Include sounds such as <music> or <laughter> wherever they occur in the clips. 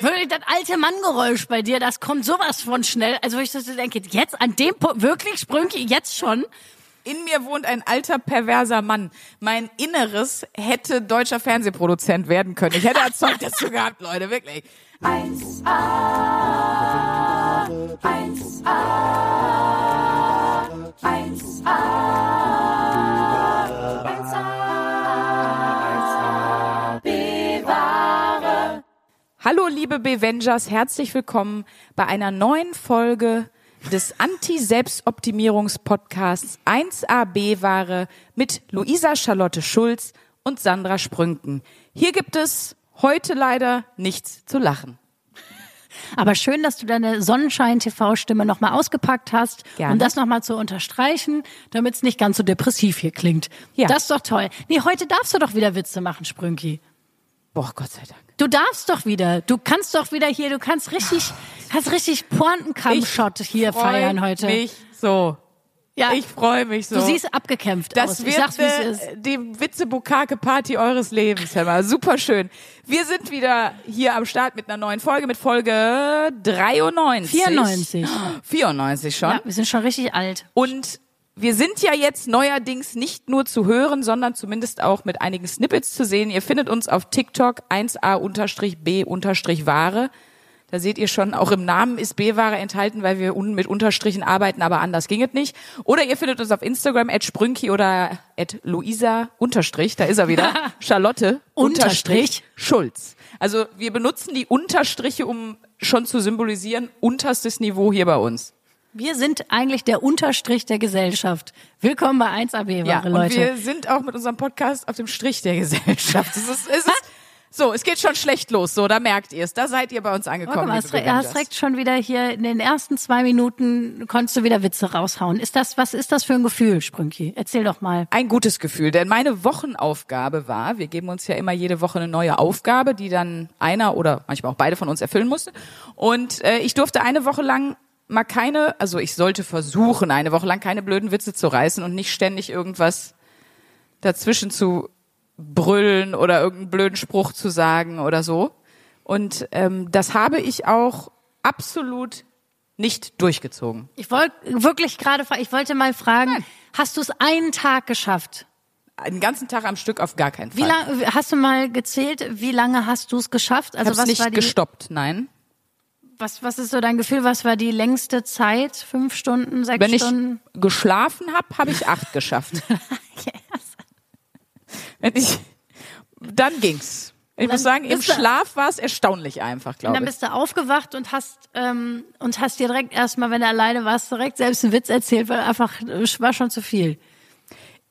Wirklich, das alte Manngeräusch bei dir, das kommt sowas von schnell. Also, ich so denke, jetzt an dem Punkt, wirklich, Sprünki, jetzt schon? In mir wohnt ein alter, perverser Mann. Mein Inneres hätte deutscher Fernsehproduzent werden können. Ich hätte <laughs> ein Zeug dazu gehabt, Leute, wirklich. 1a, 1a, 1a, 1a, Hallo, liebe Bevengers, herzlich willkommen bei einer neuen Folge des Anti-Selbstoptimierungs-Podcasts 1AB-Ware mit Luisa Charlotte Schulz und Sandra Sprünken. Hier gibt es heute leider nichts zu lachen. Aber schön, dass du deine Sonnenschein-TV-Stimme nochmal ausgepackt hast, Gerne. um das nochmal zu unterstreichen, damit es nicht ganz so depressiv hier klingt. Ja. Das ist doch toll. Nee, heute darfst du doch wieder Witze machen, Sprünki. Boah, Gott sei Dank. Du darfst doch wieder. Du kannst doch wieder hier, du kannst richtig, kannst richtig Pointenkampfshot hier feiern heute. mich so. Ja, Ich freue mich so. du siehst abgekämpft Das aus. Ich wird sag's, wie es äh, ist. die Witze-Bukake-Party eures Lebens, hör mal. Super schön. Wir sind wieder hier am Start mit einer neuen Folge, mit Folge 93. 94. 94 schon. Ja, wir sind schon richtig alt. Und wir sind ja jetzt neuerdings nicht nur zu hören, sondern zumindest auch mit einigen Snippets zu sehen. Ihr findet uns auf TikTok 1a-b-ware. Da seht ihr schon, auch im Namen ist B-Ware enthalten, weil wir un mit Unterstrichen arbeiten, aber anders ging es nicht. Oder ihr findet uns auf Instagram at Sprünki oder at Luisa Unterstrich, da ist er wieder, <laughs> Charlotte Unterstrich. Schulz. Also wir benutzen die Unterstriche, um schon zu symbolisieren, unterstes Niveau hier bei uns. Wir sind eigentlich der Unterstrich der Gesellschaft. Willkommen bei 1AB, Ja, wahre und Leute. wir sind auch mit unserem Podcast auf dem Strich der Gesellschaft. Es ist, es ist, so, es geht schon schlecht los. So, da merkt ihr es. Da seid ihr bei uns angekommen. liebe hast, hast direkt schon wieder hier in den ersten zwei Minuten konntest du wieder Witze raushauen. Ist das, was ist das für ein Gefühl, Sprünki? Erzähl doch mal. Ein gutes Gefühl, denn meine Wochenaufgabe war, wir geben uns ja immer jede Woche eine neue Aufgabe, die dann einer oder manchmal auch beide von uns erfüllen musste. Und äh, ich durfte eine Woche lang mal keine, also ich sollte versuchen, eine Woche lang keine blöden Witze zu reißen und nicht ständig irgendwas dazwischen zu brüllen oder irgendeinen blöden Spruch zu sagen oder so. Und ähm, das habe ich auch absolut nicht durchgezogen. Ich wollte wirklich gerade, ich wollte mal fragen, hast du es einen Tag geschafft? Einen ganzen Tag am Stück auf gar keinen Fall. Wie lange, hast du mal gezählt, wie lange hast du es geschafft? Also habe was nicht war die, gestoppt, nein. Was, was ist so dein Gefühl? Was war die längste Zeit? Fünf Stunden, sechs Wenn ich Stunden? geschlafen habe, habe ich acht geschafft. <laughs> Wenn ich, dann ging's. Ich dann muss sagen, im Schlaf war es erstaunlich einfach, Und glaube dann ich. bist du aufgewacht und hast ähm, und hast dir direkt erstmal, wenn du alleine warst, direkt selbst einen Witz erzählt, weil einfach äh, war schon zu viel.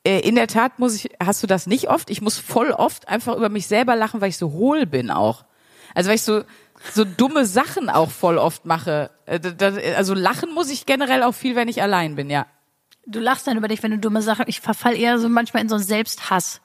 Äh, In der Tat muss ich, hast du das nicht oft? Ich muss voll oft einfach über mich selber lachen, weil ich so hohl bin auch. Also weil ich so so dumme Sachen auch voll oft mache. Äh, Also lachen muss ich generell auch viel, wenn ich allein bin, ja. Du lachst dann über dich, wenn du dumme Sachen. Ich verfall eher so manchmal in so einen Selbsthass.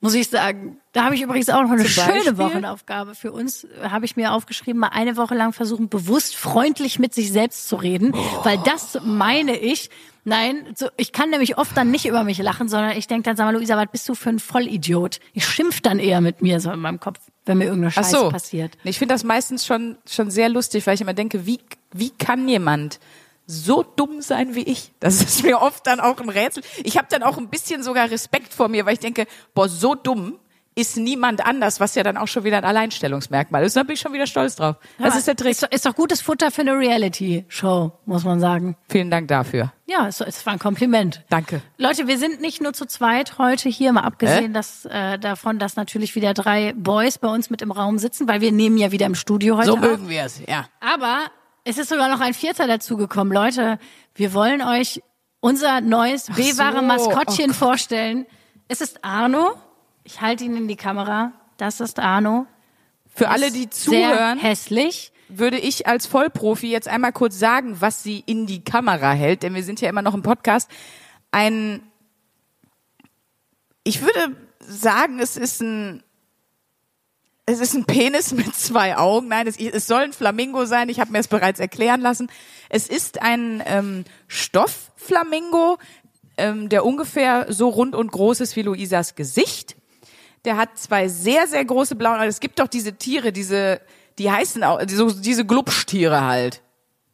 Muss ich sagen. Da habe ich übrigens auch noch eine schöne? Wochenaufgabe für uns. äh, Habe ich mir aufgeschrieben, mal eine Woche lang versuchen, bewusst freundlich mit sich selbst zu reden. Weil das meine ich. Nein, so, ich kann nämlich oft dann nicht über mich lachen, sondern ich denke dann, sag mal, Luisa, was bist du für ein Vollidiot? Ich schimpf dann eher mit mir so in meinem Kopf, wenn mir irgendeine Scheiße so. passiert. Ich finde das meistens schon, schon sehr lustig, weil ich immer denke, wie, wie kann jemand so dumm sein wie ich? Das ist mir oft dann auch ein Rätsel. Ich habe dann auch ein bisschen sogar Respekt vor mir, weil ich denke, boah, so dumm ist niemand anders, was ja dann auch schon wieder ein Alleinstellungsmerkmal ist. Da bin ich schon wieder stolz drauf. Das Ja, ist der Trick. Ist, doch- ist doch gutes Futter für eine Reality-Show, muss man sagen. Vielen Dank dafür. Ja, es, es war ein Kompliment. Danke. Leute, wir sind nicht nur zu zweit heute hier, mal abgesehen dass, äh, davon, dass natürlich wieder drei Boys bei uns mit im Raum sitzen, weil wir nehmen ja wieder im Studio heute So auf. mögen wir es, ja. Aber es ist sogar noch ein Vierter dazugekommen. Leute, wir wollen euch unser neues B-wahre so. Maskottchen Oh vorstellen. Es ist Arno. Ich halte ihn in die Kamera. Das ist Arno. Für alle, die Sehr zuhören, hässlich. würde ich als Vollprofi jetzt einmal kurz sagen, was sie in die Kamera hält, denn wir sind ja immer noch im Podcast. Ein, ich würde sagen, es ist ein, es ist ein Penis mit zwei Augen. Nein, es, es soll ein Flamingo sein. Ich habe mir es bereits erklären lassen. Es ist ein ähm, Stoffflamingo, ähm, der ungefähr so rund und groß ist wie Luisas Gesicht. Der hat zwei sehr, sehr große blaue Augen. Es gibt doch diese Tiere, diese, die heißen auch, so, diese Glubschtiere halt.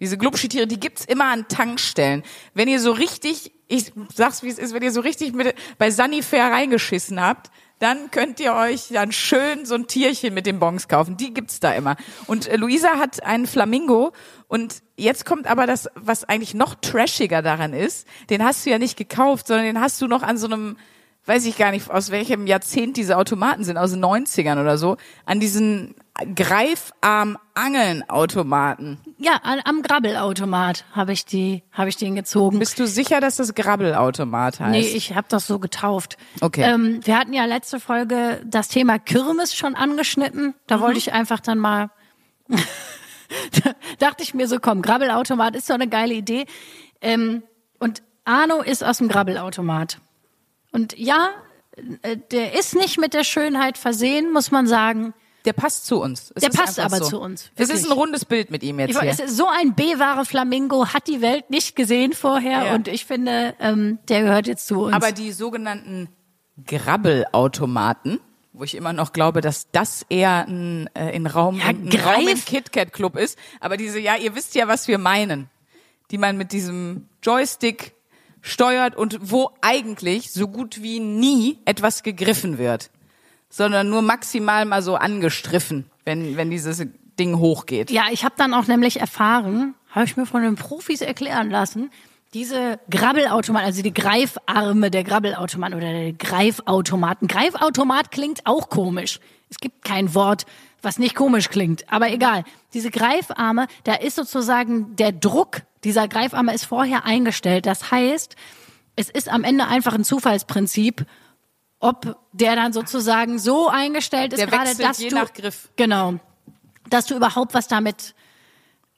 Diese Glubschtiere, die gibt's immer an Tankstellen. Wenn ihr so richtig, ich sag's wie es ist, wenn ihr so richtig mit, bei Sunnyfair reingeschissen habt, dann könnt ihr euch dann schön so ein Tierchen mit den Bons kaufen. Die gibt's da immer. Und äh, Luisa hat einen Flamingo und jetzt kommt aber das, was eigentlich noch trashiger daran ist. Den hast du ja nicht gekauft, sondern den hast du noch an so einem, weiß ich gar nicht, aus welchem Jahrzehnt diese Automaten sind, aus den 90ern oder so, an diesen Greifarm-Angeln-Automaten. Ja, am Grabbelautomat habe ich die, habe ich den gezogen. Bist du sicher, dass das Grabbelautomat heißt? Nee, ich habe das so getauft. Okay. Ähm, wir hatten ja letzte Folge das Thema Kirmes schon angeschnitten. Da Mhm. wollte ich einfach dann mal, <laughs> da dachte ich mir so, komm, Grabbelautomat ist doch eine geile Idee. Ähm, und Arno ist aus dem Grabbelautomat. Und ja, äh, der ist nicht mit der Schönheit versehen, muss man sagen. Der passt zu uns. Es Der passt aber so. zu uns, Es ist wirklich. ein rundes Bild mit ihm jetzt Ich, hier. es ist so ein B-wahre Flamingo hat die Welt nicht gesehen vorher Ja. und ich finde, ähm, der gehört jetzt zu uns. Aber die sogenannten Grabbelautomaten, wo ich immer noch glaube, dass das eher ein, äh, ein Raum, Ja, ein Raum im KitKat Club ist. Aber diese, ja, ihr wisst ja, was wir meinen. Die man mit diesem Joystick steuert und wo eigentlich so gut wie nie etwas gegriffen wird. Sondern nur maximal mal so angestriffen, wenn, wenn dieses Ding hochgeht. Ja, ich habe dann auch nämlich erfahren, habe ich mir von den Profis erklären lassen, diese Grabbelautomaten, also die Greifarme der Grabbelautomaten oder der Greifautomaten. Greifautomat klingt auch komisch. Es gibt kein Wort, was nicht komisch klingt, aber egal. Diese Greifarme, da ist sozusagen der Druck dieser Greifarme ist vorher eingestellt. Das heißt, es ist am Ende einfach ein Zufallsprinzip, ob der dann sozusagen so eingestellt ist, Der gerade dass je du nach Griff. genau, dass du überhaupt was damit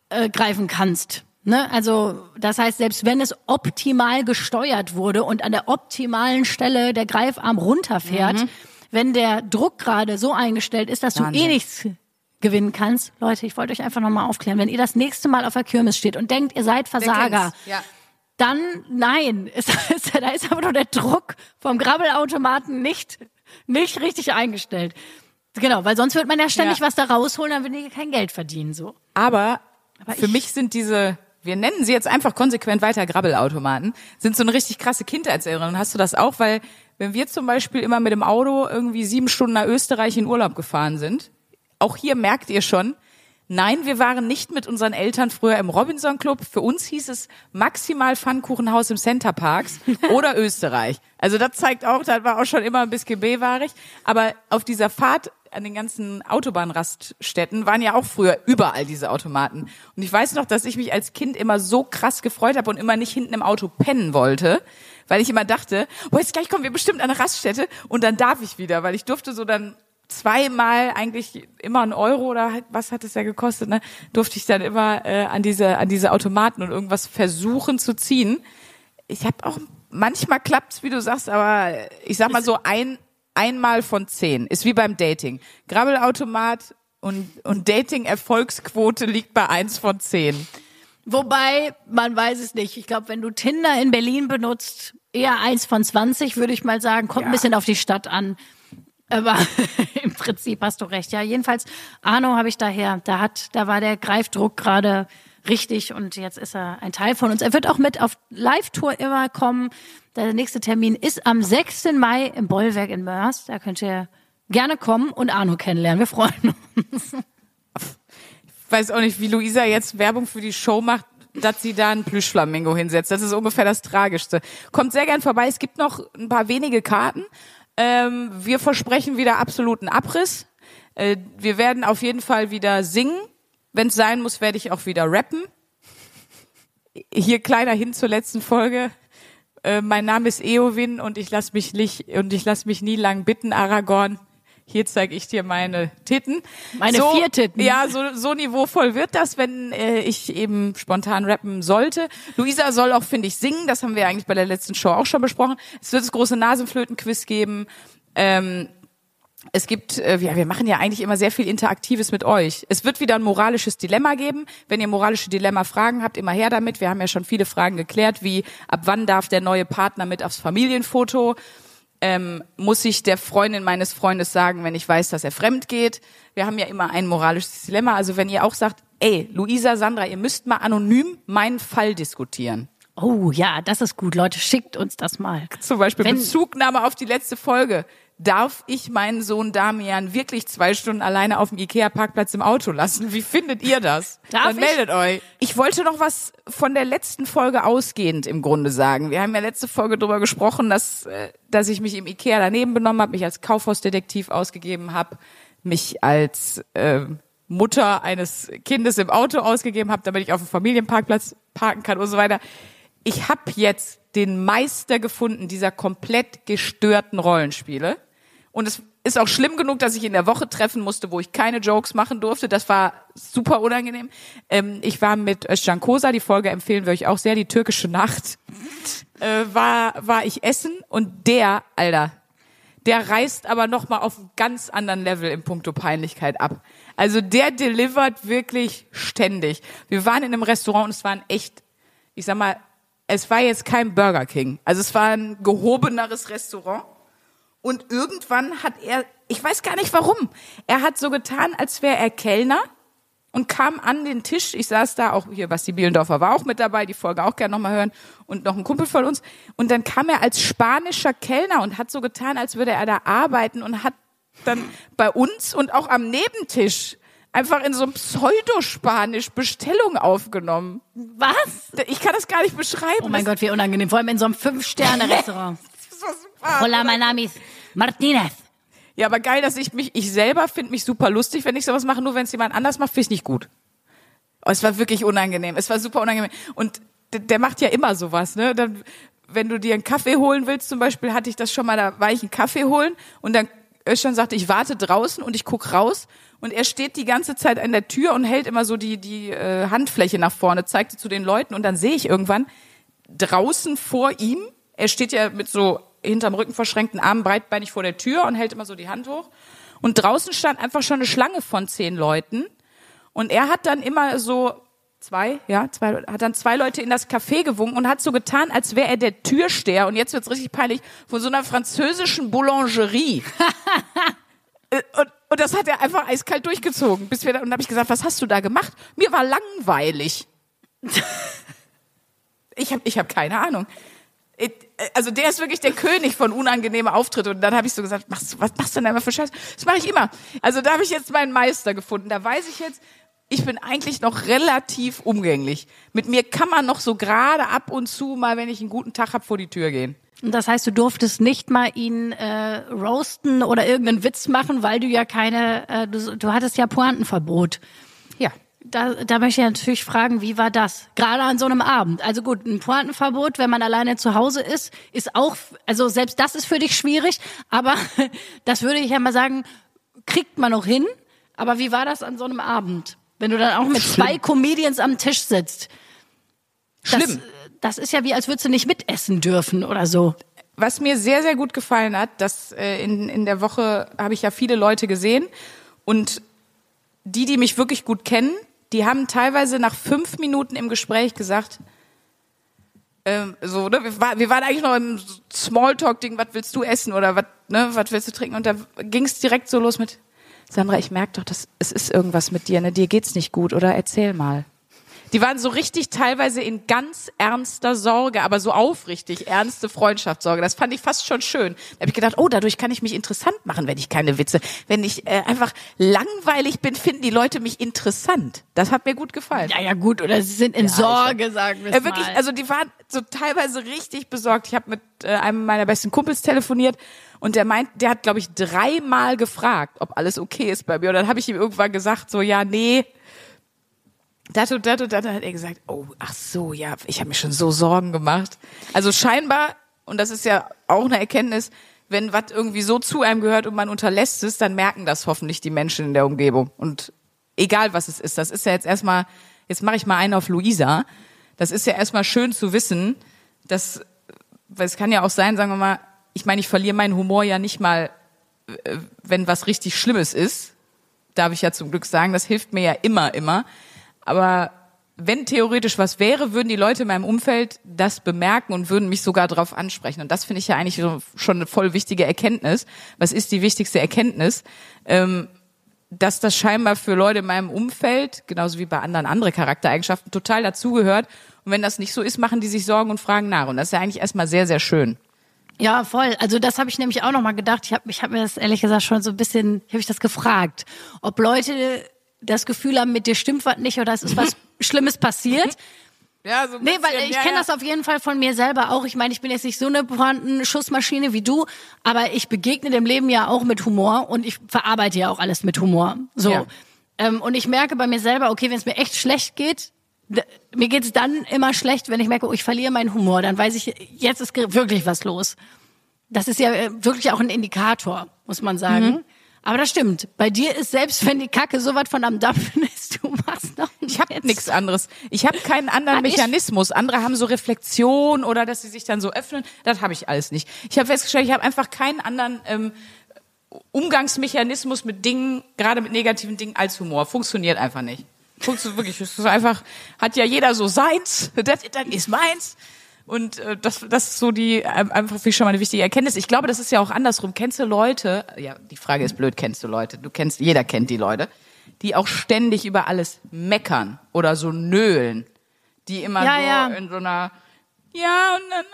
äh, greifen kannst. Ne? Also das heißt, selbst wenn es optimal gesteuert wurde und an der optimalen Stelle der Greifarm runterfährt, wenn der Druck gerade so eingestellt ist, dass du Mhm. Wahnsinn. eh nichts gewinnen kannst. Leute, ich wollte euch einfach nochmal aufklären, wenn ihr das nächste Mal auf der Kirmes steht und denkt, ihr seid Versager. Ja. dann nein, <laughs> ist, ist, da ist aber nur der Druck vom Grabbelautomaten nicht, nicht richtig eingestellt. Genau, weil sonst wird man ja ständig Ja. was da rausholen, dann will ihr kein Geld verdienen, so. Aber, Aber für ich- mich sind diese, wir nennen sie jetzt einfach konsequent weiter Grabbelautomaten, sind so eine richtig krasse Kindheitserinnerung. Hast du das auch? Weil wenn wir zum Beispiel immer mit dem Auto irgendwie sieben Stunden nach Österreich in Urlaub gefahren sind, auch hier merkt ihr schon, nein, wir waren nicht mit unseren Eltern früher im Robinson Club. Für uns hieß es maximal Pfannkuchenhaus im Center Parks <laughs> oder Österreich. Also das zeigt auch, das war auch schon immer ein bisschen B-wahrig. Aber auf dieser Fahrt an den ganzen Autobahnraststätten waren ja auch früher überall diese Automaten. Und ich weiß noch, dass ich mich als Kind immer so krass gefreut habe und immer nicht hinten im Auto pennen wollte, weil ich immer dachte, boah, jetzt gleich kommen wir bestimmt an eine Raststätte und dann darf ich wieder, weil ich durfte so dann zweimal eigentlich immer einen Euro oder halt, was hat es ja gekostet, ne? Durfte ich dann immer äh, an diese an diese Automaten und irgendwas versuchen zu ziehen. Ich habe auch manchmal klappt's, wie du sagst, aber ich sag mal so ein einmal von zehn ist wie beim Dating. Grabbelautomat und und Dating Erfolgsquote liegt bei eins von zehn. Wobei, man weiß es nicht. Ich glaube, wenn du Tinder in Berlin benutzt, eher eins von 20, würde ich mal sagen. Kommt Ja. ein bisschen auf die Stadt an. Aber <laughs> im Prinzip hast du recht. Ja, jedenfalls, Arno habe ich daher. Da hat, da war der Greifdruck gerade richtig und jetzt ist er ein Teil von uns. Er wird auch mit auf Live-Tour immer kommen. Der nächste Termin ist am 6. Mai im Bollwerk in Mörs. Da könnt ihr gerne kommen und Arno kennenlernen. Wir freuen uns. Ich weiß auch nicht, wie Luisa jetzt Werbung für die Show macht, dass sie da einen Plüschflamingo hinsetzt. Das ist ungefähr das Tragischste. Kommt sehr gern vorbei. Es gibt noch ein paar wenige Karten. Ähm, wir versprechen wieder absoluten Abriss. Äh, wir werden auf jeden Fall wieder singen. Wenn es sein muss, werde ich auch wieder rappen. Hier kleiner hin zur letzten Folge. Äh, mein Name ist Eowyn und ich lass mich nicht und ich lass mich nie lang bitten, Aragorn. Hier zeige ich dir meine Titten. Meine so, vier Titten. Ja, so, so niveauvoll wird das, wenn äh, ich eben spontan rappen sollte. Luisa soll auch, finde ich, singen. Das haben wir eigentlich bei der letzten Show auch schon besprochen. Es wird das große Nasenflöten-Quiz geben. Ähm, es gibt, äh, ja, wir machen ja eigentlich immer sehr viel Interaktives mit euch. Es wird wieder ein moralisches Dilemma geben. Wenn ihr moralische Dilemma-Fragen habt, immer her damit. Wir haben ja schon viele Fragen geklärt, wie ab wann darf der neue Partner mit aufs Familienfoto? ähm, muss ich der Freundin meines Freundes sagen, wenn ich weiß, dass er fremd geht. Wir haben ja immer ein moralisches Dilemma. Also wenn ihr auch sagt, ey, Luisa, Sandra, ihr müsst mal anonym meinen Fall diskutieren. Oh ja, das ist gut. Leute, schickt uns das mal. Zum Beispiel Wenn- Bezugnahme auf die letzte Folge. Darf ich meinen Sohn Damian wirklich zwei Stunden alleine auf dem Ikea-Parkplatz im Auto lassen? Wie findet ihr das? Darf Dann ich? meldet euch. Ich wollte noch was von der letzten Folge ausgehend im Grunde sagen. Wir haben ja letzte Folge darüber gesprochen, dass, äh, dass ich mich im Ikea daneben benommen habe, mich als Kaufhausdetektiv ausgegeben habe, mich als äh, Mutter eines Kindes im Auto ausgegeben habe, damit ich auf dem Familienparkplatz parken kann und so weiter. Ich habe jetzt den Meister gefunden dieser komplett gestörten Rollenspiele. Und es ist auch schlimm genug, dass ich in der Woche treffen musste, wo ich keine Jokes machen durfte. Das war super unangenehm. Ähm, ich war mit Özcan Kosa, die Folge empfehlen wir euch auch sehr, die türkische Nacht, äh, war, war ich essen und der, Alter, der reißt aber noch mal auf einem ganz anderen Level im Punkto Peinlichkeit ab. Also der delivert wirklich ständig. Wir waren in einem Restaurant und es war ein echt, ich sag mal, es war jetzt kein Burger King. Also es war ein gehobeneres Restaurant. Und irgendwann hat er, ich weiß gar nicht warum, er hat so getan, als wäre er Kellner und kam an den Tisch. Ich saß da auch hier, Basti Bielendorfer war auch mit dabei, die Folge auch gerne nochmal hören und noch ein Kumpel von uns. Und dann kam er als spanischer Kellner und hat so getan, als würde er da arbeiten und hat dann bei uns und auch am Nebentisch einfach in so einem Pseudospanisch Bestellung aufgenommen. Was? Ich kann das gar nicht beschreiben. Oh mein Gott, wie unangenehm. Vor allem in so einem Fünf-Sterne-Restaurant. <laughs> Hola, mein Name ist Martinez. Ja, aber geil, dass ich mich, ich selber finde mich super lustig, wenn ich sowas mache, nur wenn es jemand anders macht, finde ich nicht gut. Oh, es war wirklich unangenehm. Es war super unangenehm. Und der, macht ja immer sowas, ne? Dann, wenn du dir einen Kaffee holen willst, zum Beispiel, hatte ich das schon mal, da war ich einen Kaffee holen und dann Özcan sagte, ich warte draußen und ich guck raus und er steht die ganze Zeit an der Tür und hält immer so die, die äh, Handfläche nach vorne, zeigt sie zu den Leuten und dann sehe ich irgendwann draußen vor ihm, er steht ja mit so hinterm Rücken verschränkten Armen breitbeinig vor der Tür und hält immer so die Hand hoch. Und draußen stand einfach schon eine Schlange von zehn Leuten. Und er hat dann immer so zwei, ja, zwei, hat dann zwei Leute in das Café gewunken und hat so getan, als wäre er der Türsteher. Und jetzt wird's richtig peinlich von so einer französischen Boulangerie. <laughs> Äh, und, und das hat er einfach eiskalt durchgezogen. Bis wir da, und dann habe ich gesagt, was hast du da gemacht? Mir war langweilig. <laughs> ich habe ich hab keine Ahnung. Ich- Also der ist wirklich der König von unangenehmen Auftritten. Und dann habe ich so gesagt, machst, du- was machst du denn immer für Scheiß? Das mache ich immer. Also da habe ich jetzt meinen Meister gefunden. Da weiß ich jetzt, ich bin eigentlich noch relativ umgänglich. Mit mir kann man noch so gerade ab und zu mal, wenn ich einen guten Tag hab, vor die Tür gehen. Und das heißt, du durftest nicht mal ihn äh, roasten oder irgendeinen Witz machen, weil du ja keine, äh, du, du hattest ja Pointenverbot. Ja. Da, da möchte ich natürlich fragen, wie war das? Gerade an so einem Abend. Also gut, ein Pointenverbot, wenn man alleine zu Hause ist, ist auch, also selbst das ist für dich schwierig, aber <laughs> das würde ich ja mal sagen, kriegt man noch hin. Aber wie war das an so einem Abend? Wenn du dann auch mit zwei Comedians am Tisch sitzt. Das, Schlimm. das ist ja wie, als würdest du nicht mitessen dürfen oder so. Was mir sehr, sehr gut gefallen hat, dass äh, in, in der Woche habe ich ja viele Leute gesehen und die, die mich wirklich gut kennen, die haben teilweise nach fünf Minuten im Gespräch gesagt, ähm, so, ne, wir, war, wir waren eigentlich noch im Smalltalk-Ding, was willst du essen oder was, ne, was willst du trinken? Und da ging es direkt so los mit, Sandra, ich merke doch, dass es ist irgendwas mit dir, ne? Dir geht's nicht gut, oder? Erzähl mal. Die waren so richtig teilweise in ganz ernster Sorge, aber so aufrichtig ernste Freundschaftssorge. Das fand ich fast schon schön. Da habe ich gedacht, oh, dadurch kann ich mich interessant machen, wenn ich keine Witze. Wenn ich äh, einfach langweilig bin, finden die Leute mich interessant. Das hat mir gut gefallen. Ja, ja, gut, oder sie sind in Sorge, sagen wir Äh, wirklich, mal. also die waren so teilweise richtig besorgt. Ich habe mit äh, einem meiner besten Kumpels telefoniert und der meint, der hat glaube ich dreimal gefragt, ob alles okay ist bei mir. Und dann habe ich ihm irgendwann gesagt, so ja, nee. Dat und dat und dat hat er gesagt, oh, ach so, ja, ich habe mir schon so Sorgen gemacht. Also scheinbar, und das ist ja auch eine Erkenntnis, wenn was irgendwie so zu einem gehört und man unterlässt es, dann merken das hoffentlich die Menschen in der Umgebung. Und egal was es ist, das ist ja jetzt erstmal, jetzt mache ich mal einen auf Luisa. Das ist ja erstmal schön zu wissen, dass, weil es kann ja auch sein, sagen wir mal, ich meine, ich verliere meinen Humor ja nicht mal, äh, wenn was richtig Schlimmes ist. Darf ich ja zum Glück sagen, das hilft mir ja immer, immer. Aber wenn theoretisch was wäre, würden die Leute in meinem Umfeld das bemerken und würden mich sogar darauf ansprechen. Und das finde ich ja eigentlich schon eine voll wichtige Erkenntnis. Was ist die wichtigste Erkenntnis? Ähm, dass das scheinbar für Leute in meinem Umfeld, genauso wie bei anderen andere Charaktereigenschaften, total dazugehört. Und wenn das nicht so ist, machen die sich Sorgen und fragen nach. Und das ist ja eigentlich erstmal sehr, sehr schön. Ja, voll. Also das habe ich nämlich auch noch mal gedacht. Ich habe ich hab mir das ehrlich gesagt schon so ein bisschen, habe ich das gefragt, ob Leute das Gefühl haben, mit dir stimmt was nicht oder es ist was <laughs> Schlimmes passiert. Ja, so ein Nee, weil ich ja, kenne ja. das auf jeden Fall von mir selber auch. Ich meine, ich bin jetzt nicht so eine vorhandene Schussmaschine wie du, aber ich begegne dem Leben ja auch mit Humor und ich verarbeite ja auch alles mit Humor. So. Ja. Ähm, und ich merke bei mir selber, okay, wenn es mir echt schlecht geht, mir geht's dann immer schlecht, wenn ich merke, oh, ich verliere meinen Humor. Dann weiß ich, jetzt ist wirklich was los. Das ist ja äh, wirklich auch ein Indikator, muss man sagen. Mhm. Aber das stimmt. Bei dir ist selbst, wenn die Kacke so was von am Dampfen <laughs> ist, du machst noch Ich habe nichts anderes. Ich habe keinen anderen ich- Mechanismus. Andere haben so Reflexion oder dass sie sich dann so öffnen. Das habe ich alles nicht. Ich habe festgestellt, ich habe einfach keinen anderen ähm, Umgangsmechanismus mit Dingen, gerade mit negativen Dingen als Humor. Funktioniert einfach nicht. Funktioniert wirklich. Es ist einfach, hat ja jeder so seins. Das, <laughs> das ist meins. Und äh, das, das ist so die ähm, einfach für mich schon mal eine wichtige Erkenntnis. Ich glaube, das ist ja auch andersrum. Kennst du Leute? Ja, die Frage ist blöd. Kennst du Leute? Du kennst, jeder kennt die Leute, die auch ständig über alles meckern oder so nölen, die immer Ja, so ja. in so einer ja und dann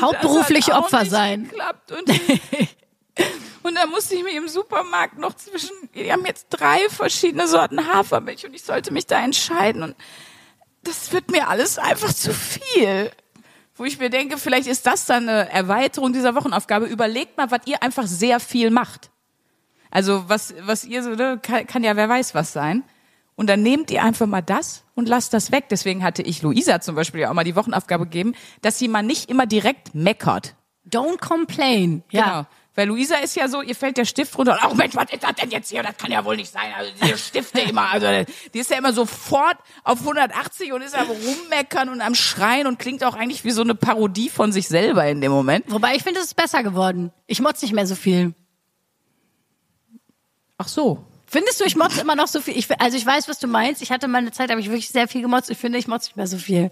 hauptberufliche das hat auch Opfer sein. Geklappt und <laughs> und dann musste ich mir im Supermarkt noch zwischen, die haben jetzt drei verschiedene Sorten Hafermilch und ich sollte mich da entscheiden und das wird mir alles einfach zu viel. Wo ich mir denke, vielleicht ist das dann eine Erweiterung dieser Wochenaufgabe. Überlegt mal, was ihr einfach sehr viel macht. Also was, was ihr so, ne, kann, kann ja wer weiß was sein. Und dann nehmt ihr einfach mal das und lasst das weg. Deswegen hatte ich Luisa zum Beispiel ja auch mal die Wochenaufgabe gegeben, dass sie mal nicht immer direkt meckert. Don't complain. Ja. Weil Luisa ist ja so, ihr fällt der Stift runter. Oh Mensch, was ist das denn jetzt hier? Das kann ja wohl nicht sein. Also diese Stifte immer, also die ist ja immer sofort auf 180 und ist am rummeckern und am Schreien und klingt auch eigentlich wie so eine Parodie von sich selber in dem Moment. Wobei ich finde, es ist besser geworden. Ich motz nicht mehr so viel. Ach so. Findest du, ich motz immer noch so viel? Ich, also ich weiß, was du meinst. Ich hatte mal eine Zeit, da habe ich wirklich sehr viel gemotzt. Ich finde, ich motz nicht mehr so viel.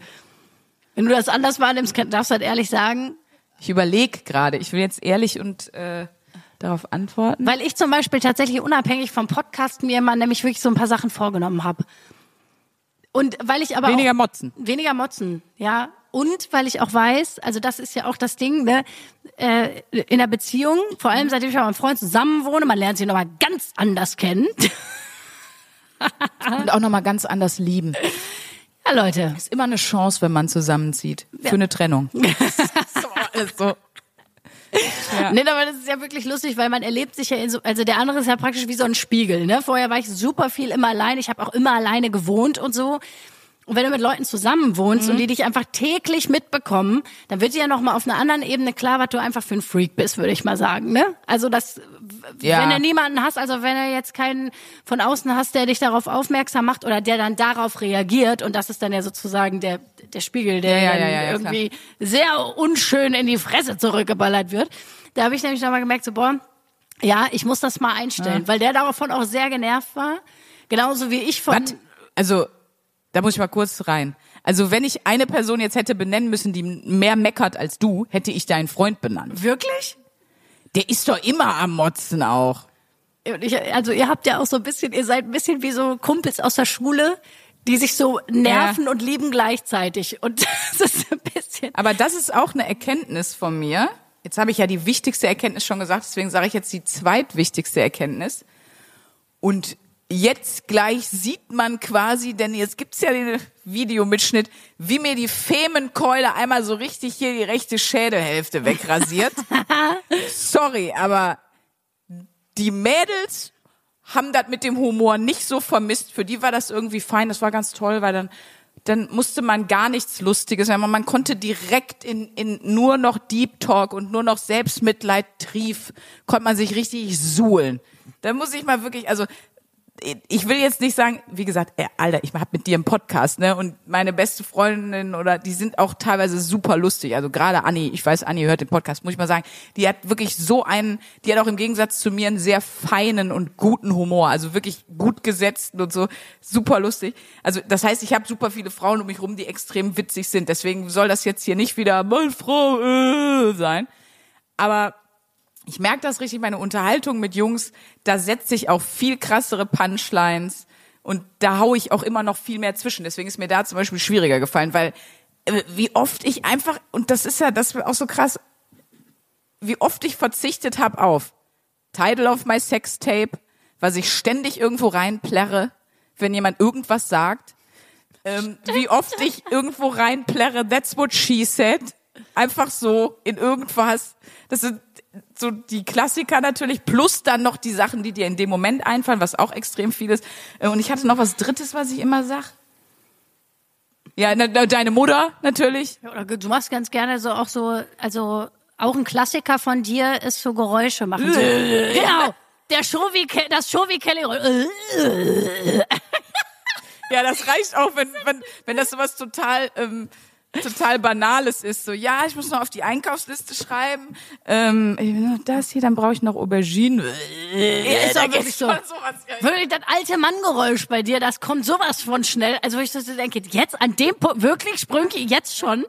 Wenn du das anders wahrnimmst, darfst du halt ehrlich sagen. Ich überlege gerade. Ich will jetzt ehrlich und äh, darauf antworten. Weil ich zum Beispiel tatsächlich unabhängig vom Podcast mir mal nämlich wirklich so ein paar Sachen vorgenommen habe. Und weil ich aber Weniger motzen. Weniger motzen, ja. Und weil ich auch weiß, also das ist ja auch das Ding, ne, äh, in der Beziehung, vor allem seitdem ich mit meinem Freund zusammen wohne, man lernt sich nochmal ganz anders kennen. <laughs> Und auch nochmal ganz anders lieben. Ja, Leute. Ist immer eine Chance, wenn man zusammenzieht. Für eine Trennung. <laughs> so, alles so. Ja. Nee, aber das ist ja wirklich lustig, weil man erlebt sich ja in so, also der andere ist ja praktisch wie so ein Spiegel, ne? Vorher war ich super viel immer alleine, ich habe auch immer alleine gewohnt und so. Und wenn du mit Leuten zusammen wohnst Mhm. und die dich einfach täglich mitbekommen, dann wird dir ja noch mal auf einer anderen Ebene klar, was du einfach für ein Freak bist, würde ich mal sagen, ne? Also das, Ja. wenn du niemanden hast, also wenn du jetzt keinen von außen hast, der dich darauf aufmerksam macht oder der dann darauf reagiert und das ist dann ja sozusagen der der Spiegel, der Ja, ja, irgendwie sehr unschön in die Fresse zurückgeballert wird. Da habe ich nämlich nochmal gemerkt, so boah, ja, ich muss das mal einstellen, weil der davon auch sehr genervt war. Genauso wie ich von. Was? Also, da muss ich mal kurz rein. Also, wenn ich eine Person jetzt hätte benennen müssen, die mehr meckert als du, hätte ich deinen Freund benannt. Wirklich? Der ist doch immer am Motzen auch. Ich, also ihr habt ja auch so ein bisschen, ihr seid ein bisschen wie so Kumpels aus der Schule, die sich so nerven und lieben gleichzeitig. Und <laughs> das ist ein bisschen. Aber das ist auch eine Erkenntnis von mir. Jetzt habe ich ja die wichtigste Erkenntnis schon gesagt, deswegen sage ich jetzt die zweitwichtigste Erkenntnis. Und jetzt gleich sieht man quasi, denn jetzt gibt's ja den Videomitschnitt, wie mir die Femenkeule einmal so richtig hier die rechte Schädelhälfte wegrasiert. <laughs> Sorry, aber die Mädels haben das mit dem Humor nicht so vermisst. Für die war das irgendwie fein, das war ganz toll, weil dann dann musste man gar nichts Lustiges machen. Man konnte direkt in, in nur noch Deep Talk und nur noch Selbstmitleid trief, konnte man sich richtig suhlen. Da muss ich mal wirklich, also ich will jetzt nicht sagen, wie gesagt, ey, Alter, ich hab mit dir einen Podcast, ne? Und meine beste Freundin oder die sind auch teilweise super lustig. Also gerade Anni, ich weiß, Anni hört den Podcast, muss ich mal sagen, die hat wirklich so einen, die hat auch im Gegensatz zu mir einen sehr feinen und guten Humor, also wirklich gut gesetzt und so, super lustig. Also das heißt, ich habe super viele Frauen um mich rum, die extrem witzig sind. Deswegen soll das jetzt hier nicht wieder meine Frau äh, sein. Aber ich merke das richtig, meine Unterhaltung mit Jungs, da setze ich auch viel krassere Punchlines und da hau ich auch immer noch viel mehr zwischen. Deswegen ist mir da zum Beispiel schwieriger gefallen, weil äh, wie oft ich einfach, und das ist ja das ist auch so krass, wie oft ich verzichtet habe auf Title of my Sex Tape, was ich ständig irgendwo reinplärre, wenn jemand irgendwas sagt. Ähm, wie oft ich irgendwo reinplärre, that's what she said. Einfach so in irgendwas. Das sind so die Klassiker natürlich, plus dann noch die Sachen, die dir in dem Moment einfallen, was auch extrem viel ist. Äh, und ich hatte noch was Drittes, was ich immer sag. Ja, deine Mutter natürlich. Oder du machst ganz gerne so auch so, also auch ein Klassiker von dir ist so Geräusche machen. So, genau. Der Shovi, das Shovi Kelly. ja, das reicht auch, wenn, wenn, wenn das sowas total ähm, total Banales ist. So, ja, ich muss noch auf die Einkaufsliste schreiben. Ähm, das hier, dann brauche ich noch Auberginen. Ja, ist doch wirklich so. Wirklich das alte Manngeräusch bei dir, das kommt sowas von schnell. Also ich so denke, jetzt an dem Punkt, wirklich Sprünki, jetzt schon.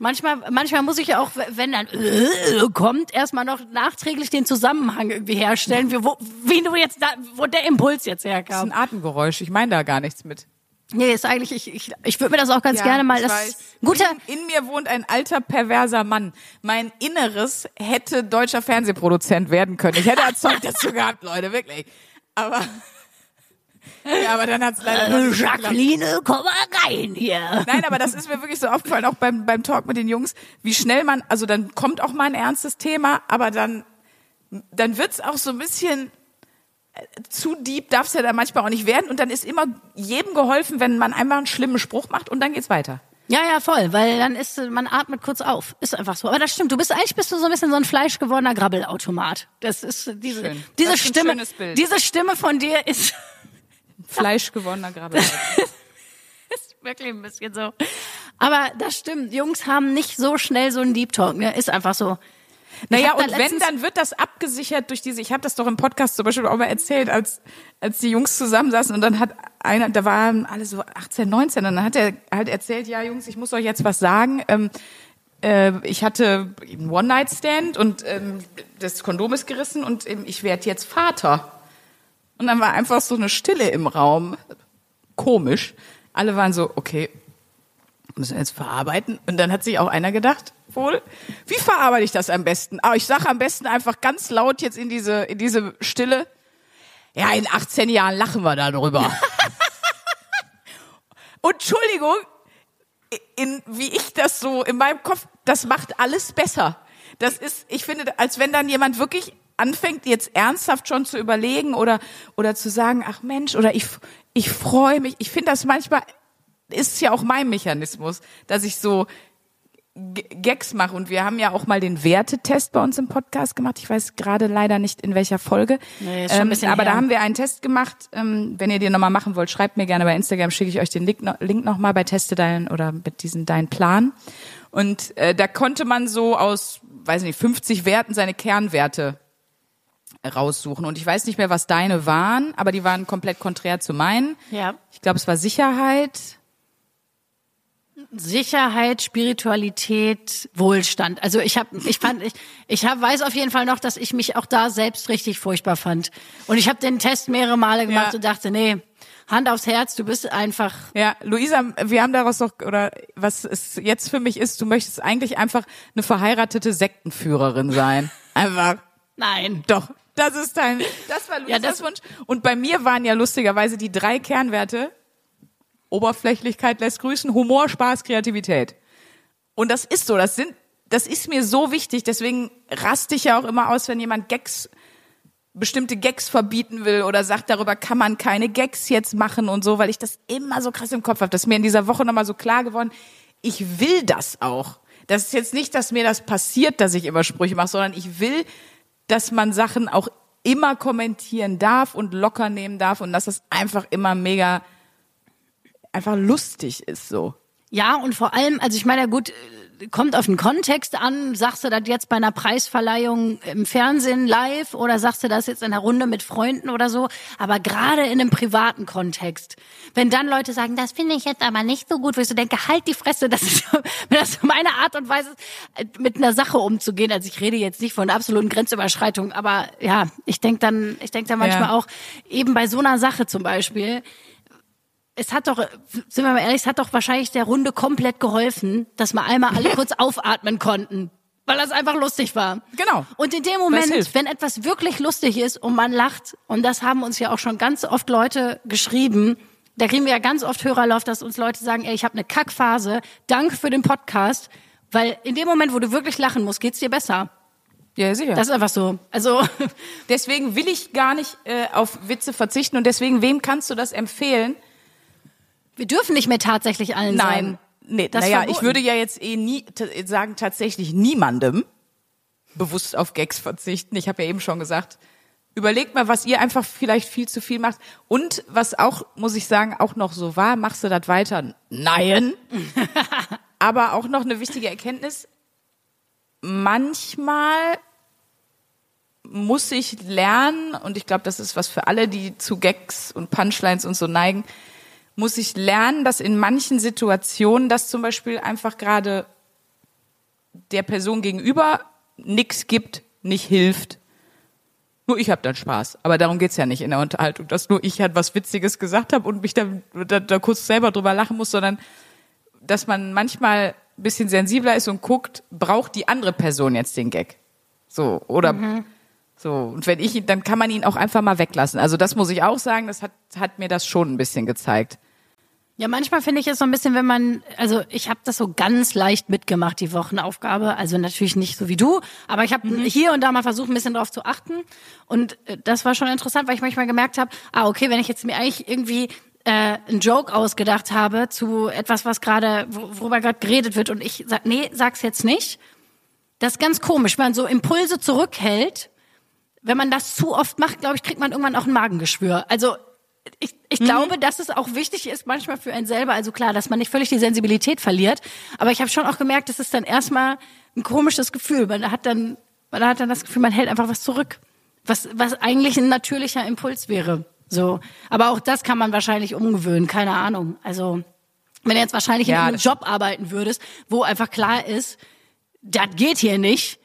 Manchmal, manchmal muss ich ja auch, wenn dann äh, kommt, erstmal noch nachträglich den Zusammenhang irgendwie herstellen, wie, wo, wie du jetzt da, wo der Impuls jetzt herkam. Das ist ein Atemgeräusch. Ich meine da gar nichts mit. Nee, ist eigentlich, ich, ich, ich würde mir das auch ganz ja, gerne mal. Das weiß. guter in, in, mir wohnt ein alter, perverser Mann. Mein Inneres hätte deutscher Fernsehproduzent werden können. Ich hätte Zeug dazu gehabt, Leute, wirklich. Aber. <laughs> Ja, aber dann hat's leider äh, Jacqueline, komm mal rein hier. Nein, aber das ist mir wirklich so aufgefallen, auch beim, beim Talk mit den Jungs, wie schnell man, also dann kommt auch mal ein ernstes Thema, aber dann, dann wird's auch so ein bisschen zu deep darf es ja da manchmal auch nicht werden. Und dann ist immer jedem geholfen, wenn man einmal einen schlimmen Spruch macht und dann geht's weiter. Ja, ja, voll, weil dann ist, man atmet kurz auf. Ist einfach so. Aber das stimmt. Du bist eigentlich bist du so ein bisschen so ein fleischgewordener Grabbelautomat. Das ist diese, Schön. diese ist Stimme, diese Stimme von dir ist <laughs> fleischgewordener Grabbelautomat. <laughs> ist wirklich ein bisschen so. Aber das stimmt. Jungs haben nicht so schnell so einen Deep Talk. Ne? Ist einfach so. Naja, und wenn, dann wird das abgesichert durch diese, ich habe das doch im Podcast zum Beispiel auch mal erzählt, als, als die Jungs zusammensaßen und dann hat einer, da waren alle so 18, 19, und dann hat er halt erzählt, ja Jungs, ich muss euch jetzt was sagen. Ähm, äh, ich hatte einen One-Night-Stand und ähm, das Kondom ist gerissen und ähm, ich werde jetzt Vater. Und dann war einfach so eine Stille im Raum. Komisch. Alle waren so, okay, müssen wir jetzt verarbeiten. Und dann hat sich auch einer gedacht, wohl, wie verarbeite ich das am besten? Aber ah, ich sage am besten einfach ganz laut jetzt in diese, in diese Stille. Ja, in 18 Jahren lachen wir darüber. <laughs> Und Entschuldigung, in, wie ich das so in meinem Kopf, das macht alles besser. Das ist, ich finde, als wenn dann jemand wirklich anfängt, jetzt ernsthaft schon zu überlegen oder, oder zu sagen, ach Mensch, oder ich, ich freue mich. Ich finde das manchmal, ist ja auch mein Mechanismus, dass ich so Gags mache. Und wir haben ja auch mal den Wertetest bei uns im Podcast gemacht. Ich weiß gerade leider nicht in welcher Folge. Nee, ist schon ein bisschen ähm, aber her. da haben wir einen Test gemacht. Ähm, wenn ihr den nochmal machen wollt, schreibt mir gerne bei Instagram, schicke ich euch den Link, noch, Link nochmal bei Teste dein oder mit diesem dein Plan. Und äh, da konnte man so aus, weiß nicht, 50 Werten seine Kernwerte raussuchen. Und ich weiß nicht mehr, was deine waren, aber die waren komplett konträr zu meinen. Ja. Ich glaube, es war Sicherheit, Sicherheit, Spiritualität, Wohlstand. Also ich habe, ich fand, ich, ich hab, weiß auf jeden Fall noch, dass ich mich auch da selbst richtig furchtbar fand. Und ich habe den Test mehrere Male gemacht ja. und dachte, nee, Hand aufs Herz, du bist einfach. Ja, Luisa, wir haben daraus doch, oder was es jetzt für mich ist, du möchtest eigentlich einfach eine verheiratete Sektenführerin sein. <laughs> Einfach. Nein. Doch. Das ist dein, das war Luisas ja, das Wunsch. Und bei mir waren ja lustigerweise die drei Kernwerte Oberflächlichkeit lässt grüßen, Humor, Spaß, Kreativität. Und das ist so, das sind, das ist mir so wichtig, deswegen raste ich ja auch immer aus, wenn jemand Gags, bestimmte Gags verbieten will oder sagt, darüber kann man keine Gags jetzt machen und so, weil ich das immer so krass im Kopf habe. Das ist mir in dieser Woche nochmal so klar geworden. Ich will das auch. Das ist jetzt nicht, dass mir das passiert, dass ich immer Sprüche mache, sondern ich will, dass man Sachen auch immer kommentieren darf und locker nehmen darf und dass das einfach immer mega einfach lustig ist so. Ja, und vor allem, also ich meine, gut, kommt auf den Kontext an. Sagst du das jetzt bei einer Preisverleihung im Fernsehen live oder sagst du das jetzt in einer Runde mit Freunden oder so? Aber gerade in einem privaten Kontext, wenn dann Leute sagen, das finde ich jetzt aber nicht so gut, wo ich so denke, halt die Fresse, das ist, <laughs> wenn das meine Art und Weise ist, mit einer Sache umzugehen. Also ich rede jetzt nicht von absoluten Grenzüberschreitungen, aber ja, ich denke dann, ich denke dann manchmal Ja. auch, eben bei so einer Sache zum Beispiel, es hat doch, sind wir mal ehrlich, es hat doch wahrscheinlich der Runde komplett geholfen, dass wir einmal alle <laughs> kurz aufatmen konnten. Weil das einfach lustig war. Genau. Und in dem Moment, wenn etwas wirklich lustig ist und man lacht, und das haben uns ja auch schon ganz oft Leute geschrieben, da kriegen wir ja ganz oft Hörerlauf, dass uns Leute sagen, ey, ich habe eine Kackphase, danke für den Podcast, weil in dem Moment, wo du wirklich lachen musst, geht's dir besser. Ja, sicher. Das ist einfach so. Also, deswegen will ich gar nicht äh, auf Witze verzichten und deswegen, wem kannst du das empfehlen? Wir dürfen nicht mehr tatsächlich allen sagen. Nein. Nee, Das naja, verboten. ich würde ja jetzt eh nie sagen, tatsächlich niemandem bewusst auf Gags verzichten. Ich habe ja eben schon gesagt, überlegt mal, was ihr einfach vielleicht viel zu viel macht. Und was auch, muss ich sagen, auch noch so war, machst du das weiter? Nein. <laughs> Aber auch noch eine wichtige Erkenntnis. Manchmal muss ich lernen, und ich glaube, das ist was für alle, die zu Gags und Punchlines und so neigen, muss ich lernen, dass in manchen Situationen das zum Beispiel einfach gerade der Person gegenüber nix gibt, nicht hilft. Nur ich habe dann Spaß. Aber darum geht's ja nicht in der Unterhaltung, dass nur ich halt was Witziges gesagt habe und mich da, da, da kurz selber drüber lachen muss, sondern dass man manchmal ein bisschen sensibler ist und guckt, braucht die andere Person jetzt den Gag? So, oder so. Und wenn ich ihn, dann kann man ihn auch einfach mal weglassen. Also das muss ich auch sagen, das hat, hat mir das schon ein bisschen gezeigt. Ja, manchmal finde ich es so ein bisschen, wenn man, also ich habe das so ganz leicht mitgemacht, die Wochenaufgabe. Also natürlich nicht so wie du, aber ich habe hier und da mal versucht, ein bisschen drauf zu achten. Und äh, das war schon interessant, weil ich manchmal gemerkt habe, ah, okay, wenn ich jetzt mir eigentlich irgendwie äh, einen Joke ausgedacht habe zu etwas, was gerade, wo- worüber gerade geredet wird und ich sag, nee, sag's jetzt nicht. Das ist ganz komisch, wenn man so Impulse zurückhält. Wenn man das zu oft macht, glaube ich, kriegt man irgendwann auch ein Magengeschwür. Also ich, ich glaube, dass es auch wichtig ist, manchmal für einen selber, also klar, dass man nicht völlig die Sensibilität verliert, aber ich habe schon auch gemerkt, das ist dann erstmal ein komisches Gefühl. Man hat dann, man hat dann das Gefühl, man hält einfach was zurück, was, was eigentlich ein natürlicher Impuls wäre. So, aber auch das kann man wahrscheinlich umgewöhnen, keine Ahnung. Also wenn du jetzt wahrscheinlich Ja, in einem Job arbeiten würdest, wo einfach klar ist, das geht hier nicht,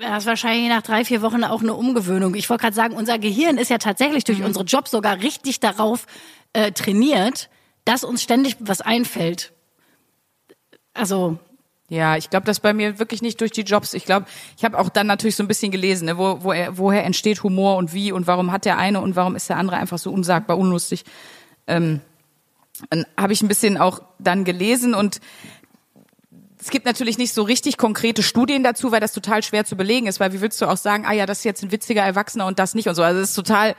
das wahrscheinlich nach drei, vier Wochen auch eine Umgewöhnung. Ich wollte gerade sagen, unser Gehirn ist ja tatsächlich durch unsere Jobs sogar richtig darauf äh, trainiert, dass uns ständig was einfällt. Also, Ja, ich glaube, das bei mir wirklich nicht durch die Jobs. Ich glaube, ich habe auch dann natürlich so ein bisschen gelesen, ne, wo, wo er, woher entsteht Humor und wie und warum hat der eine und warum ist der andere einfach so unsagbar unlustig. Ähm, dann habe ich ein bisschen auch dann gelesen und es gibt natürlich nicht so richtig konkrete Studien dazu, weil das total schwer zu belegen ist, weil wie willst du auch sagen, ah ja, das ist jetzt ein witziger Erwachsener und das nicht und so. Also es ist total,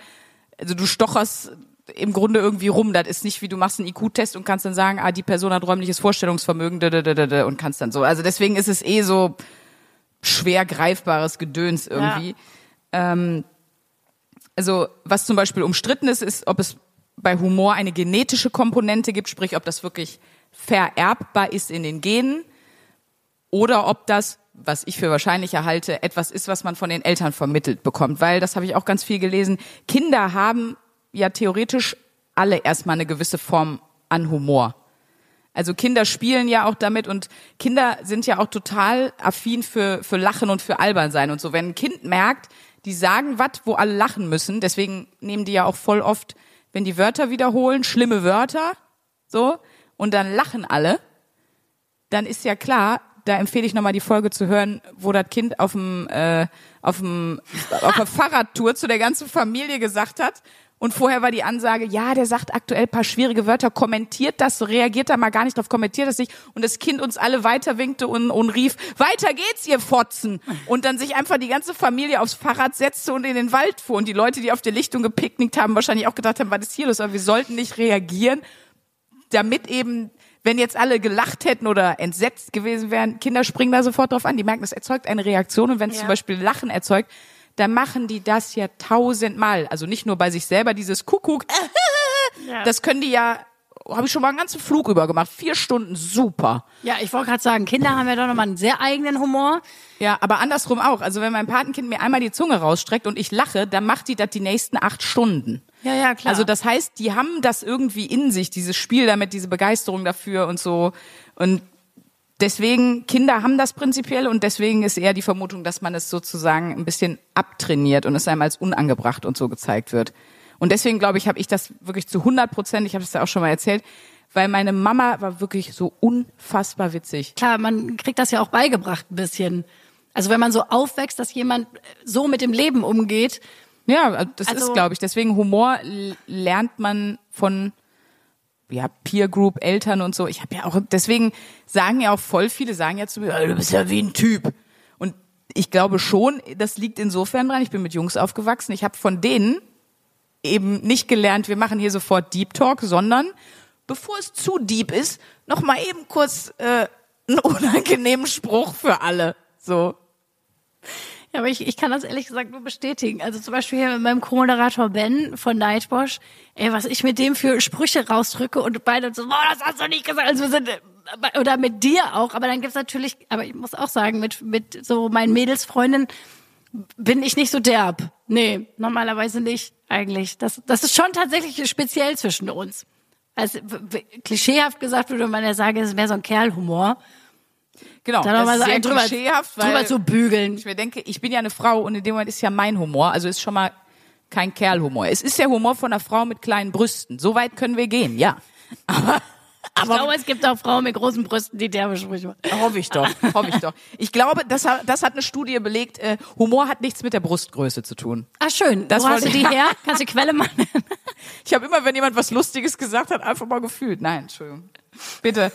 also du stocherst im Grunde irgendwie rum. Das ist nicht wie du machst einen IQ-Test und kannst dann sagen, ah, die Person hat räumliches Vorstellungsvermögen da, da, da, da, da, und kannst dann so. Also deswegen ist es eh so schwer greifbares Gedöns irgendwie. Ähm, also was zum Beispiel umstritten ist, ist, ob es bei Humor eine genetische Komponente gibt, sprich, ob das wirklich vererbbar ist in den Genen oder ob das, was ich für wahrscheinlicher halte, etwas ist, was man von den Eltern vermittelt bekommt. Weil, das habe ich auch ganz viel gelesen, Kinder haben ja theoretisch alle erstmal eine gewisse Form an Humor. Also Kinder spielen ja auch damit und Kinder sind ja auch total affin für, für Lachen und für albern sein und so. Wenn ein Kind merkt, die sagen was, wo alle lachen müssen, deswegen nehmen die ja auch voll oft, wenn die Wörter wiederholen, schlimme Wörter, so, und dann lachen alle, dann ist ja klar, da empfehle ich nochmal die Folge zu hören, wo das Kind auf dem, äh, auf dem, auf der Fahrradtour zu der ganzen Familie gesagt hat. Und vorher war die Ansage, ja, der sagt aktuell paar schwierige Wörter, kommentiert das, reagiert da mal gar nicht drauf, kommentiert das nicht. Und das Kind uns alle weiter winkte und, und rief, weiter geht's, ihr Fotzen. Und dann sich einfach die ganze Familie aufs Fahrrad setzte und in den Wald fuhr. Und die Leute, die auf der Lichtung gepicknickt haben, wahrscheinlich auch gedacht haben, was ist hier los? Aber wir sollten nicht reagieren, damit eben, wenn jetzt alle gelacht hätten oder entsetzt gewesen wären, Kinder springen da sofort drauf an. Die merken, das erzeugt eine Reaktion und wenn es Ja. zum Beispiel Lachen erzeugt, da machen die das ja tausendmal. Also nicht nur bei sich selber, dieses Kuckuck, <laughs> Ja. das können die ja, habe ich schon mal einen ganzen Flug über gemacht. Vier Stunden, super. Ja, ich wollte gerade sagen, Kinder haben ja doch nochmal einen sehr eigenen Humor. Ja, aber andersrum auch. Also wenn mein Patenkind mir einmal die Zunge rausstreckt und ich lache, dann macht die das die nächsten acht Stunden. Ja, ja, klar. Also das heißt, die haben das irgendwie in sich, dieses Spiel damit, diese Begeisterung dafür und so. Und deswegen, Kinder haben das prinzipiell und deswegen ist eher die Vermutung, dass man es sozusagen ein bisschen abtrainiert und es einem als unangebracht und so gezeigt wird. Und deswegen glaube ich, habe ich das wirklich zu 100 Prozent, ich habe es ja auch schon mal erzählt, weil meine Mama war wirklich so unfassbar witzig. klar, man kriegt das ja auch beigebracht ein bisschen. Also wenn man so aufwächst, dass jemand so mit dem Leben umgeht, Ja, das Also- ist, glaube ich. Deswegen Humor lernt man von ja, Peer Group, Eltern und so. Ich habe ja auch, deswegen sagen ja auch voll viele, sagen ja zu mir, "Ey, du bist ja wie ein Typ. Und ich glaube schon, das liegt insofern dran, ich bin mit Jungs aufgewachsen, ich habe von denen eben nicht gelernt, wir machen hier sofort Deep Talk, sondern bevor es zu deep ist, noch mal eben kurz äh, einen <laughs> unangenehmen Spruch für alle. So. Ja, aber ich, ich kann das ehrlich gesagt nur bestätigen. Also zum Beispiel hier mit meinem Co-Moderator Ben von Nightwash, ey, was ich mit dem für Sprüche rausdrücke und beide so, boah, das hast du nicht gesagt. Also wir sind, äh, oder mit dir auch, aber dann gibt's natürlich, aber ich muss auch sagen, mit, mit so meinen Mädelsfreundinnen bin ich nicht so derb. Nee, normalerweise nicht, eigentlich. Das, das ist schon tatsächlich speziell zwischen uns. Also, klischeehaft gesagt würde man ja sagen, es ist mehr so ein Kerlhumor. Genau. Da mal das so ist sehr drüber, klischeehaft, weil drüber zu bügeln. ich mir denke, ich bin ja eine Frau und in dem Moment ist ja mein Humor, also ist schon mal kein Kerlhumor. Es ist der Humor von einer Frau mit kleinen Brüsten. So weit können wir gehen, ja. Aber, Ich aber glaube, es gibt auch Frauen mit großen Brüsten, die derbe Sprüche machen. hoffe ich doch, hoffe ich doch. Ich glaube, das, hat- das hat eine Studie belegt, äh, Humor hat nichts mit der Brustgröße zu tun. Ah, schön. Das Wo hast du die ich- her? Kannst du Quelle machen? Ich habe immer, wenn jemand was Lustiges gesagt hat, einfach mal gefühlt. Nein, Entschuldigung. Bitte.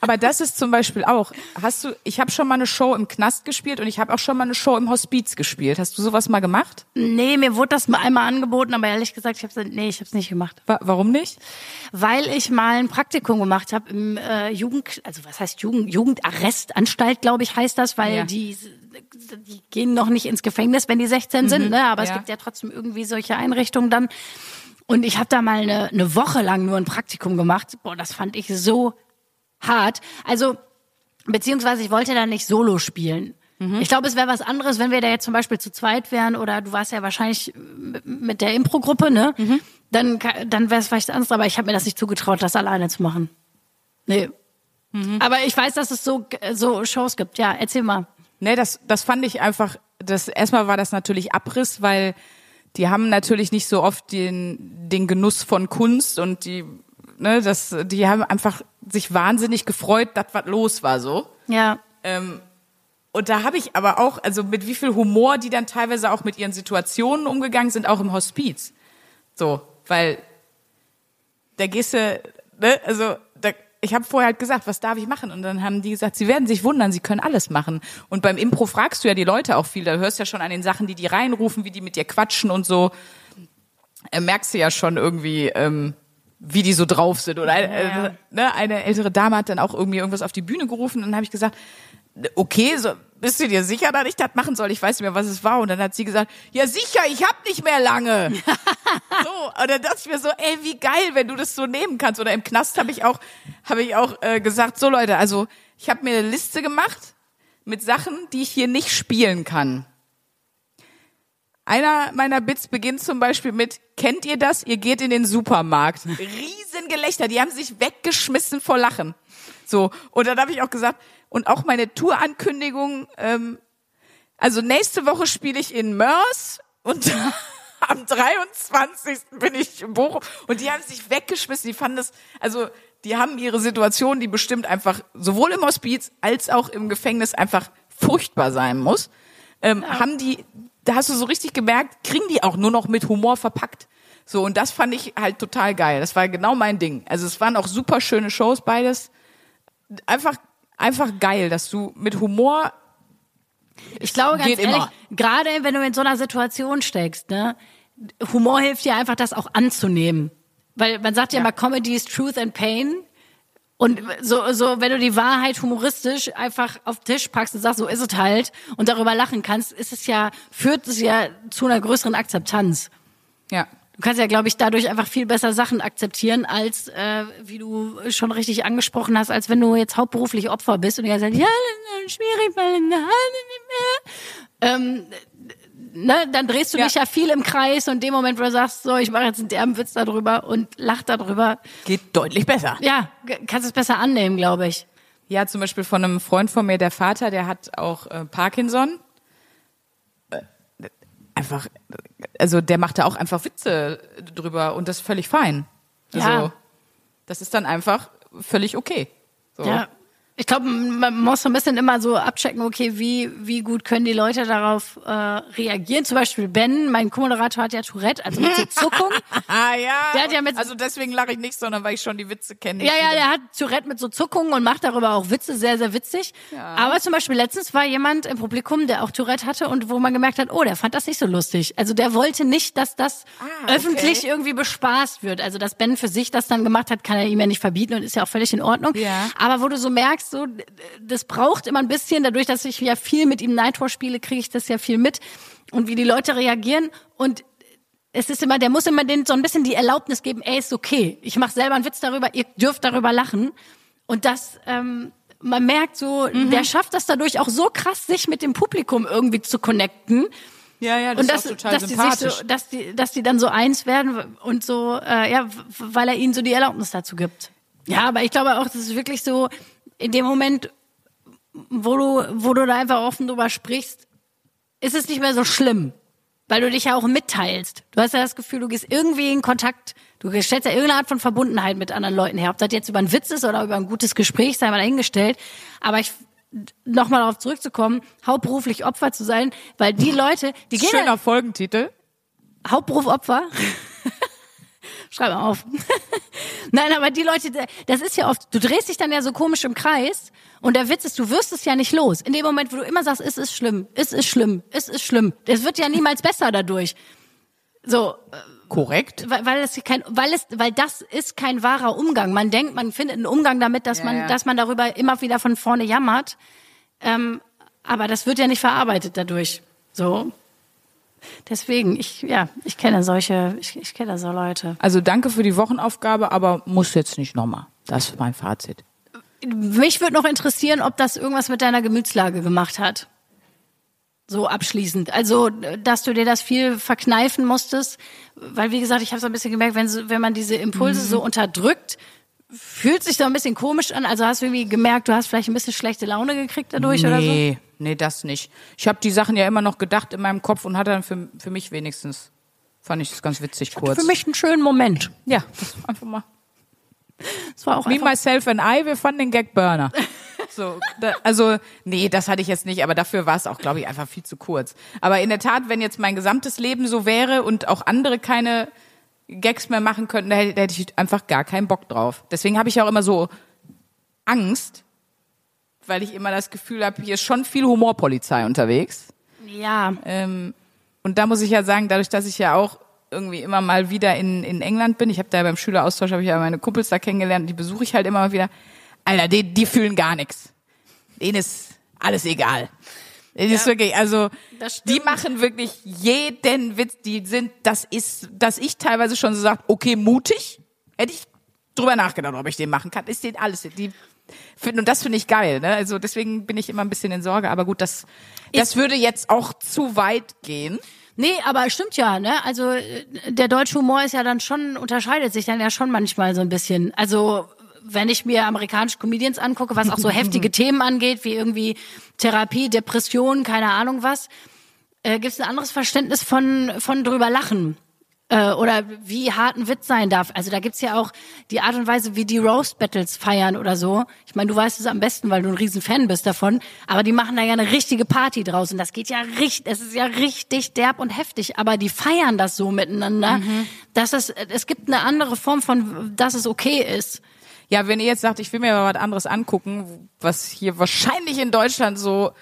Aber das ist zum Beispiel auch. Hast du? Ich habe schon mal eine Show im Knast gespielt und ich habe auch schon mal eine Show im Hospiz gespielt. Hast du sowas mal gemacht? nee, mir wurde das mal einmal angeboten, aber ehrlich gesagt, ich hab's, nee, ich hab's nicht gemacht. Wa warum nicht? Weil ich mal ein Praktikum gemacht habe im äh, Jugend, also was heißt Jugend, Jugendarrestanstalt, glaube ich, heißt das, weil Ja. die, die gehen noch nicht ins Gefängnis, wenn die 16 sind, ne? Aber es ja. gibt ja trotzdem irgendwie solche Einrichtungen dann. Und ich habe da mal eine, eine Woche lang nur ein Praktikum gemacht. Boah, das fand ich so hart. Also, beziehungsweise ich wollte da nicht solo spielen. Ich glaube, es wäre was anderes, wenn wir da jetzt zum Beispiel zu zweit wären oder du warst ja wahrscheinlich mit- der Impro-Gruppe, ne? Dann, ka- dann wäre es vielleicht anders, aber ich habe mir das nicht zugetraut, das alleine zu machen. Nee. Aber ich weiß, dass es so, so Shows gibt. Ja, erzähl mal. Nee, das, das fand ich einfach, das, erstmal war das natürlich Abriss, weil die haben natürlich nicht so oft den, den Genuss von Kunst und die, ne, das, die haben einfach sich wahnsinnig gefreut, dass was los war, so. Ja. Ähm, und da habe ich aber auch, also mit wie viel Humor die dann teilweise auch mit ihren Situationen umgegangen sind, auch im Hospiz. So, weil da gehst du, ne, also ich habe vorher halt gesagt, was darf ich machen? Und dann haben die gesagt, sie werden sich wundern, sie können alles machen. Und beim Impro fragst du ja die Leute auch viel, da hörst ja schon an den Sachen, die die reinrufen, wie die mit dir quatschen und so, äh, merkst du ja schon irgendwie, ähm, wie die so drauf sind. Oder eine, Ja. äh, ne, eine ältere Dame hat dann auch irgendwie irgendwas auf die Bühne gerufen und dann habe ich gesagt, okay, so, bist du dir sicher, dass ich das machen soll? Ich weiß nicht mehr, was es war. Und dann hat sie gesagt, ja sicher, ich hab nicht mehr lange. <laughs> so, dachte ich mir so, ey, wie geil, wenn du das so nehmen kannst. Oder im Knast habe ich auch, habe ich auch äh, gesagt, so Leute, also ich habe mir eine Liste gemacht mit Sachen, die ich hier nicht spielen kann. Einer meiner Bits beginnt zum Beispiel mit, kennt ihr das? Ihr geht in den Supermarkt. <laughs> Riesengelächter, die haben sich weggeschmissen vor Lachen. So, und dann habe ich auch gesagt, und auch meine Tourankündigung, ähm, also nächste Woche spiele ich in Mörs und <laughs> am 23. bin ich in Bochum. Und die haben sich weggeschmissen, die fanden das, also die haben ihre Situation, die bestimmt einfach sowohl im Hospiz als auch im Gefängnis einfach furchtbar sein muss, ähm, haben die, da hast du so richtig gemerkt, kriegen die auch nur noch mit Humor verpackt. So, und das fand ich halt total geil. Das war genau mein Ding. Also es waren auch super schöne Shows, beides. Einfach, einfach geil, dass du mit Humor Ich glaube ganz ehrlich, immer. gerade wenn du in so einer Situation steckst, ne, Humor hilft dir einfach, das auch anzunehmen. Weil man sagt ja, Ja. immer, Comedy is Truth and Pain. Und so, so, wenn du die Wahrheit humoristisch einfach auf den Tisch packst und sagst, so ist es halt, und darüber lachen kannst, ist es ja, führt es ja zu einer größeren Akzeptanz. Ja. Du kannst ja, glaube ich, dadurch einfach viel besser Sachen akzeptieren, als äh, wie du schon richtig angesprochen hast, als wenn du jetzt hauptberuflich Opfer bist und die ganze Zeit, ja, das ist schwierig, weil nicht mehr. Ähm, ne, dann drehst du Ja. dich ja viel im Kreis und in dem Moment, wo du sagst, so, ich mache jetzt einen derben Witz darüber und lach darüber, Geht deutlich besser. ja, kannst es besser annehmen, glaube ich. Ja, zum Beispiel von einem Freund von mir, der Vater, der hat auch äh, Parkinson. Äh, Einfach, also der macht da auch einfach Witze drüber und das ist völlig fein. Also, Ja. das ist dann einfach völlig okay. So. Ja. Ich glaube, man muss so ein bisschen immer so abchecken, okay, wie, wie gut können die Leute darauf äh, reagieren. Zum Beispiel Ben, mein Co-Moderator hat ja Tourette, also mit so <laughs> Zuckung. Ah ja. Der hat ja mit- also deswegen lache ich nicht, sondern weil ich schon die Witze kenne. Ja, ja, der hat Tourette mit so Zuckungen und macht darüber auch Witze, sehr, sehr witzig. Aber zum Beispiel letztens war jemand im Publikum, der auch Tourette hatte und wo man gemerkt hat, oh, der fand das nicht so lustig. Also der wollte nicht, dass das Ah, okay. öffentlich irgendwie bespaßt wird. Also dass Ben für sich das dann gemacht hat, kann er ihm ja nicht verbieten und ist ja auch völlig in Ordnung. Ja. Aber wo du so merkst, so, das braucht immer ein bisschen, dadurch, dass ich ja viel mit ihm Night War spiele, kriege ich das ja viel mit und wie die Leute reagieren und es ist immer, der muss immer denen so ein bisschen die Erlaubnis geben, ey, ist okay. Ich mache selber einen Witz darüber, ihr dürft darüber lachen. Und das, ähm, man merkt so, Mhm. der schafft das dadurch auch so krass, sich mit dem Publikum irgendwie zu connecten. ja, ja, das und ist dass, auch total dass die sympathisch. so, dass die, dass die dann so eins werden und so, äh, ja, weil er ihnen so die Erlaubnis dazu gibt. Ja, aber ich glaube auch, das ist wirklich so, in dem Moment, wo du, wo du da einfach offen drüber sprichst, ist es nicht mehr so schlimm. Weil du dich ja auch mitteilst. Du hast ja das Gefühl, du gehst irgendwie in Kontakt, du stellst ja irgendeine Art von Verbundenheit mit anderen Leuten her. Ob das jetzt über einen Witz ist oder über ein gutes Gespräch, sei mal dahingestellt. Aber ich, nochmal darauf zurückzukommen, hauptberuflich Opfer zu sein, weil die <laughs> Leute, die gehen ja, Schöner Folgentitel. Hauptberuf Opfer. Schreib mal auf. <laughs> Nein, aber die Leute, das ist ja oft, du drehst dich dann ja so komisch im Kreis und der Witz ist, du wirst es ja nicht los. In dem Moment, wo du immer sagst, es ist schlimm, es ist schlimm, es ist schlimm. Es wird ja niemals besser dadurch. So, Korrekt. weil, weil es kein, weil es, weil das ist kein wahrer Umgang. Man denkt, man findet einen Umgang damit, dass Ja, man, ja. dass man darüber immer wieder von vorne jammert. Ähm, aber das wird ja nicht verarbeitet dadurch. So. Deswegen, ich, ja, ich kenne solche, ich, ich kenne so Leute. Also danke für die Wochenaufgabe, aber muss jetzt nicht nochmal. Das ist mein Fazit. Mich würde noch interessieren, ob das irgendwas mit deiner Gemütslage gemacht hat. So abschließend. Also, dass du dir das viel verkneifen musstest. Weil, wie gesagt, ich habe so ein bisschen gemerkt, wenn, wenn man diese Impulse so unterdrückt, fühlt sich so ein bisschen komisch an. Also hast du irgendwie gemerkt, du hast vielleicht ein bisschen schlechte Laune gekriegt dadurch oder so? Nee, nee, das nicht. Ich habe die Sachen ja immer noch gedacht in meinem Kopf und hatte dann für, für mich wenigstens, fand ich das ganz witzig kurz. Für mich einen schönen Moment. ja, das war einfach mal. Es war auch Me, myself and I, wir fanden den Gag Burner. <laughs> So, da, also, nee, das hatte ich jetzt nicht, aber dafür war es auch, glaube ich, einfach viel zu kurz. Aber in der Tat, wenn jetzt mein gesamtes Leben so wäre und auch andere keine Gags mehr machen könnten, da hätte, da hätte ich einfach gar keinen Bock drauf. Deswegen habe ich auch immer so Angst, weil ich immer das Gefühl habe, hier ist schon viel Humorpolizei unterwegs. ja. Ähm, und da muss ich ja sagen, dadurch, dass ich ja auch irgendwie immer mal wieder in, in England bin, ich habe da beim Schüleraustausch, habe ich ja meine Kumpels da kennengelernt, die besuche ich halt immer mal wieder. Alter, die, die fühlen gar nichts. Denen ist alles egal. Das ist wirklich, also die machen wirklich jeden Witz, die sind, das ist, dass ich teilweise schon so sage, okay, mutig, hätte ich drüber nachgedacht, ob ich den machen kann, ist denen alles, die finden, und das finde ich geil, ne? Also deswegen bin ich immer ein bisschen in Sorge, aber gut, das, das würde jetzt auch zu weit gehen. Nee, aber stimmt ja, ne? Also der deutsche Humor ist ja dann schon, unterscheidet sich dann ja schon manchmal so ein bisschen. Also wenn ich mir amerikanische Comedians angucke, was auch so heftige <laughs> Themen angeht, wie irgendwie Therapie, Depression, keine Ahnung was, äh, gibt es ein anderes Verständnis von, von drüber lachen. Äh, oder wie hart ein Witz sein darf. Also da gibt's ja auch die Art und Weise, wie die Roast Battles feiern oder so. Ich meine, du weißt es am besten, weil du ein riesen Fan bist davon. Aber die machen da ja eine richtige Party draus. Und das geht ja richtig, es ist ja richtig derb und heftig. Aber die feiern das so miteinander, dass es, es gibt eine andere Form von, dass es okay ist. Ja, wenn ihr jetzt sagt, ich will mir mal was anderes angucken, was hier wahrscheinlich in Deutschland so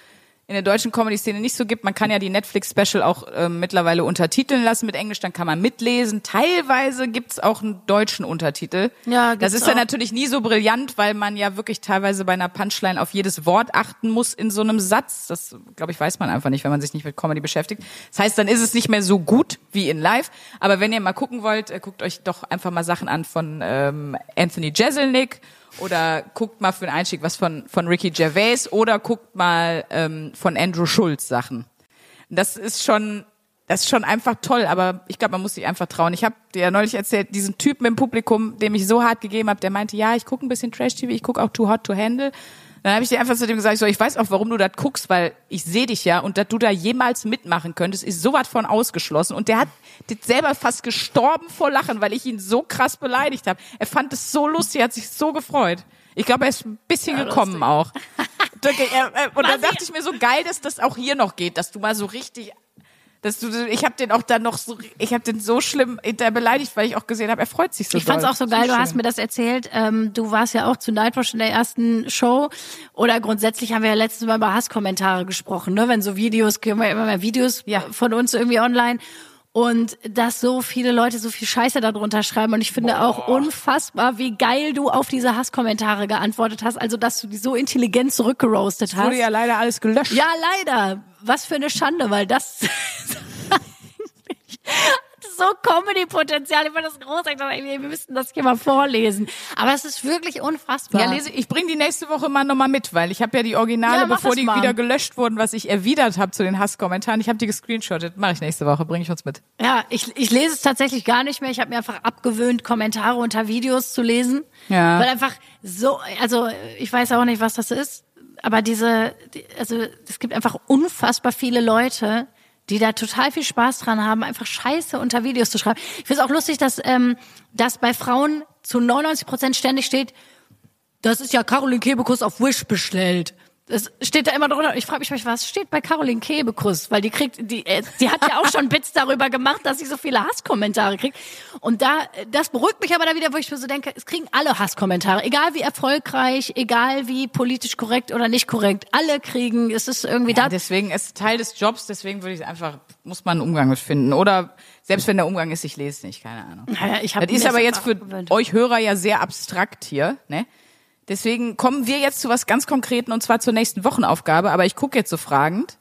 in der deutschen Comedy-Szene nicht so gibt. Man kann ja die Netflix-Special auch ähm, mittlerweile untertiteln lassen mit Englisch, dann kann man mitlesen. Teilweise gibt's auch einen deutschen Untertitel. Ja, das gibt's ist ja auch. natürlich nie so brillant, weil man ja wirklich teilweise bei einer Punchline auf jedes Wort achten muss in so einem Satz. Das, glaube ich, weiß man einfach nicht, wenn man sich nicht mit Comedy beschäftigt. Das heißt, dann ist es nicht mehr so gut wie in Live. Aber wenn ihr mal gucken wollt, äh, guckt euch doch einfach mal Sachen an von ähm, Anthony Jeselnik oder guckt mal für den Einstieg was von, von Ricky Gervais oder guckt mal ähm, von Andrew Schulz Sachen. Das ist schon, das ist schon einfach toll, aber ich glaube, man muss sich einfach trauen. Ich habe dir ja neulich erzählt, diesen Typen im Publikum, dem ich so hart gegeben habe, der meinte, ja, ich gucke ein bisschen Trash-TV, ich gucke auch Too Hot to Handle. Dann habe ich dir einfach zu dem gesagt, so, ich weiß auch, warum du das guckst, weil ich sehe dich ja und dass du da jemals mitmachen könntest, ist so was von ausgeschlossen. Und der hat selber fast gestorben vor Lachen, weil ich ihn so krass beleidigt habe. Er fand es so lustig, hat sich so gefreut. Ich glaube, er ist ein bisschen gekommen auch. <laughs> Und dann dachte ich mir so geil, dass das auch hier noch geht, dass du mal so richtig dass du ich habe den auch dann noch so ich habe den so schlimm hinterher beleidigt, weil ich auch gesehen habe, er freut sich so Ich fand's doll. auch so geil, du schön. hast mir das erzählt. Ähm, du warst ja auch zu Nightwatch in der ersten Show. Oder grundsätzlich haben wir ja letztes Mal über Hasskommentare gesprochen, ne? Wenn so Videos, gehen wir immer mehr Videos Ja. von uns irgendwie online. Und dass so viele Leute so viel Scheiße darunter schreiben. Und ich finde auch unfassbar, wie geil du auf diese Hasskommentare geantwortet hast. Also, dass du die so intelligent zurückgeroastet hast. wurde ja leider alles gelöscht. Ja, leider. Was für eine Schande, weil das <laughs> <laughs> so Comedy-Potenzial. Ich fand das großartig. Ich dachte, ey, Wir müssten das hier mal vorlesen. Aber es ist wirklich unfassbar. Ja, lese, ich bringe die nächste Woche mal nochmal mit, weil ich habe ja die Originale, Ja, bevor die mal. wieder gelöscht wurden, was ich erwidert habe zu den Hasskommentaren. Ich habe die gescreenshottet. Mache ich nächste Woche, bringe ich uns mit. Ja, ich, ich lese es tatsächlich gar nicht mehr. Ich habe mir einfach abgewöhnt, Kommentare unter Videos zu lesen. Ja. Weil einfach so, also ich weiß auch nicht, was das ist, aber diese, die, also es gibt einfach unfassbar viele Leute, die da total viel Spaß dran haben, einfach Scheiße unter Videos zu schreiben. Ich finde es auch lustig, dass, ähm, dass bei Frauen zu 99 Prozent ständig steht, das ist ja Caroline Kebekus auf Wish bestellt. Das steht da immer drunter. Ich frage mich, was steht bei Caroline Kebekus? Weil die kriegt, die, äh, die hat ja auch schon <laughs> Bits darüber gemacht, dass sie so viele Hasskommentare kriegt. Und da, das beruhigt mich aber da wieder, wo ich mir so denke, es kriegen alle Hasskommentare. Egal wie erfolgreich, egal wie politisch korrekt oder nicht korrekt. Alle kriegen, es ist irgendwie Ja, da. deswegen ist Teil des Jobs, deswegen würde ich einfach, muss man einen Umgang mit finden. Oder selbst wenn der Umgang ist, ich lese es nicht, keine Ahnung. Naja, ich hab Das ist aber jetzt für euch Hörer ja sehr abstrakt hier, ne? Deswegen kommen wir jetzt zu was ganz Konkreten und zwar zur nächsten Wochenaufgabe. Aber ich gucke jetzt so fragend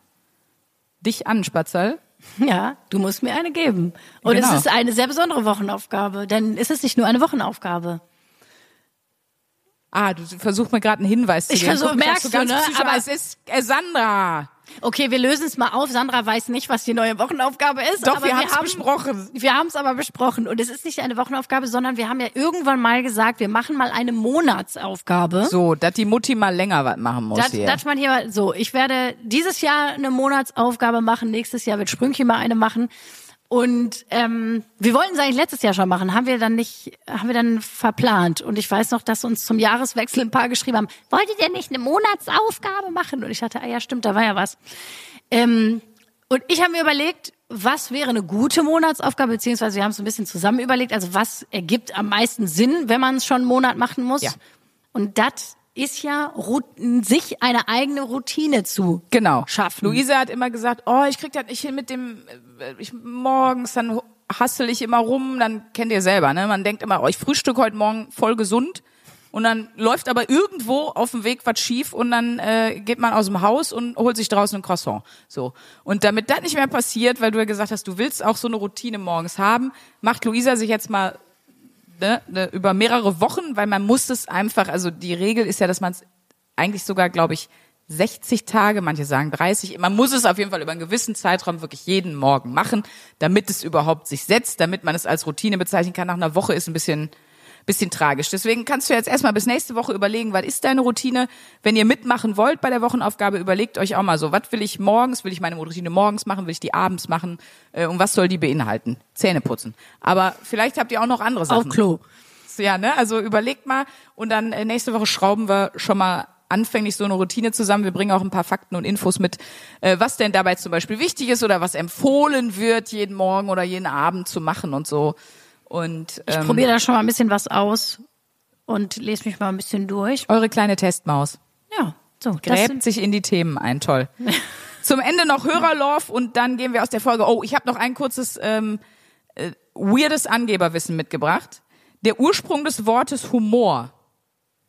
dich an, Spatzal. <laughs> Ja, du musst mir eine geben. Und Genau. es ist eine sehr besondere Wochenaufgabe, denn es ist nicht nur eine Wochenaufgabe. Ah, du versuchst mir gerade einen Hinweis zu Ich geben. versuch- Guck, merkst du, ne? Aber- es ist äh, Sandra. Okay, wir lösen es mal auf. Sandra weiß nicht, was die neue Wochenaufgabe ist. Doch, aber wir haben's haben besprochen. Wir haben es aber besprochen. Und es ist nicht eine Wochenaufgabe, sondern wir haben ja irgendwann mal gesagt, wir machen mal eine Monatsaufgabe. So, dass die Mutti mal länger was machen muss Das, hier. das man hier mal, so, ich werde dieses Jahr eine Monatsaufgabe machen, nächstes Jahr wird Sprüngchen mal eine machen. Und ähm, wir wollten es eigentlich letztes Jahr schon machen, haben wir dann nicht, haben wir dann verplant. Und ich weiß noch, dass uns zum Jahreswechsel ein paar geschrieben haben, wolltet ihr nicht eine Monatsaufgabe machen? Und ich dachte, ah ja, stimmt, da war ja was. Ähm, und ich habe mir überlegt, was wäre eine gute Monatsaufgabe, beziehungsweise wir haben es ein bisschen zusammen überlegt, also was ergibt am meisten Sinn, wenn man es schon einen Monat machen muss. Ja. Und das ist ja sich eine eigene Routine zu Genau. schaffen. Luisa hat immer gesagt, oh, ich krieg das nicht hin mit dem, äh, ich, morgens, dann hassel ich immer rum, dann kennt ihr selber, ne? Man denkt immer, oh, ich frühstück heute Morgen voll gesund und dann läuft aber irgendwo auf dem Weg was schief und dann äh, geht man aus dem Haus und holt sich draußen ein Croissant. So. Und damit das nicht mehr passiert, weil du ja gesagt hast, du willst auch so eine Routine morgens haben, macht Luisa sich jetzt mal ne, ne, über mehrere Wochen, weil man muss es einfach, also die Regel ist ja, dass man es eigentlich sogar, glaube ich, 60 Tage, manche sagen 30, man muss es auf jeden Fall über einen gewissen Zeitraum wirklich jeden Morgen machen, damit es überhaupt sich setzt, damit man es als Routine bezeichnen kann. Nach einer Woche ist ein bisschen bisschen tragisch. Deswegen kannst du jetzt erstmal bis nächste Woche überlegen, was ist deine Routine? Wenn ihr mitmachen wollt bei der Wochenaufgabe, überlegt euch auch mal so, was will ich morgens, will ich meine Routine morgens machen, will ich die abends machen äh, und was soll die beinhalten? Zähne putzen. Aber vielleicht habt ihr auch noch andere Sachen. Auf Klo. Ja, ne? Also überlegt mal und dann äh, nächste Woche schrauben wir schon mal anfänglich so eine Routine zusammen. Wir bringen auch ein paar Fakten und Infos mit, äh, was denn dabei zum Beispiel wichtig ist oder was empfohlen wird, jeden Morgen oder jeden Abend zu machen und so. Und Ich ähm, probiere da schon mal ein bisschen was aus und lese mich mal ein bisschen durch. eure kleine Testmaus. Ja, So, Gräbt sich in die Themen ein, toll. <laughs> Zum Ende noch Hörerlove und dann gehen wir aus der Folge. Oh, ich habe noch ein kurzes ähm, äh, weirdes Angeberwissen mitgebracht. Der Ursprung des Wortes Humor.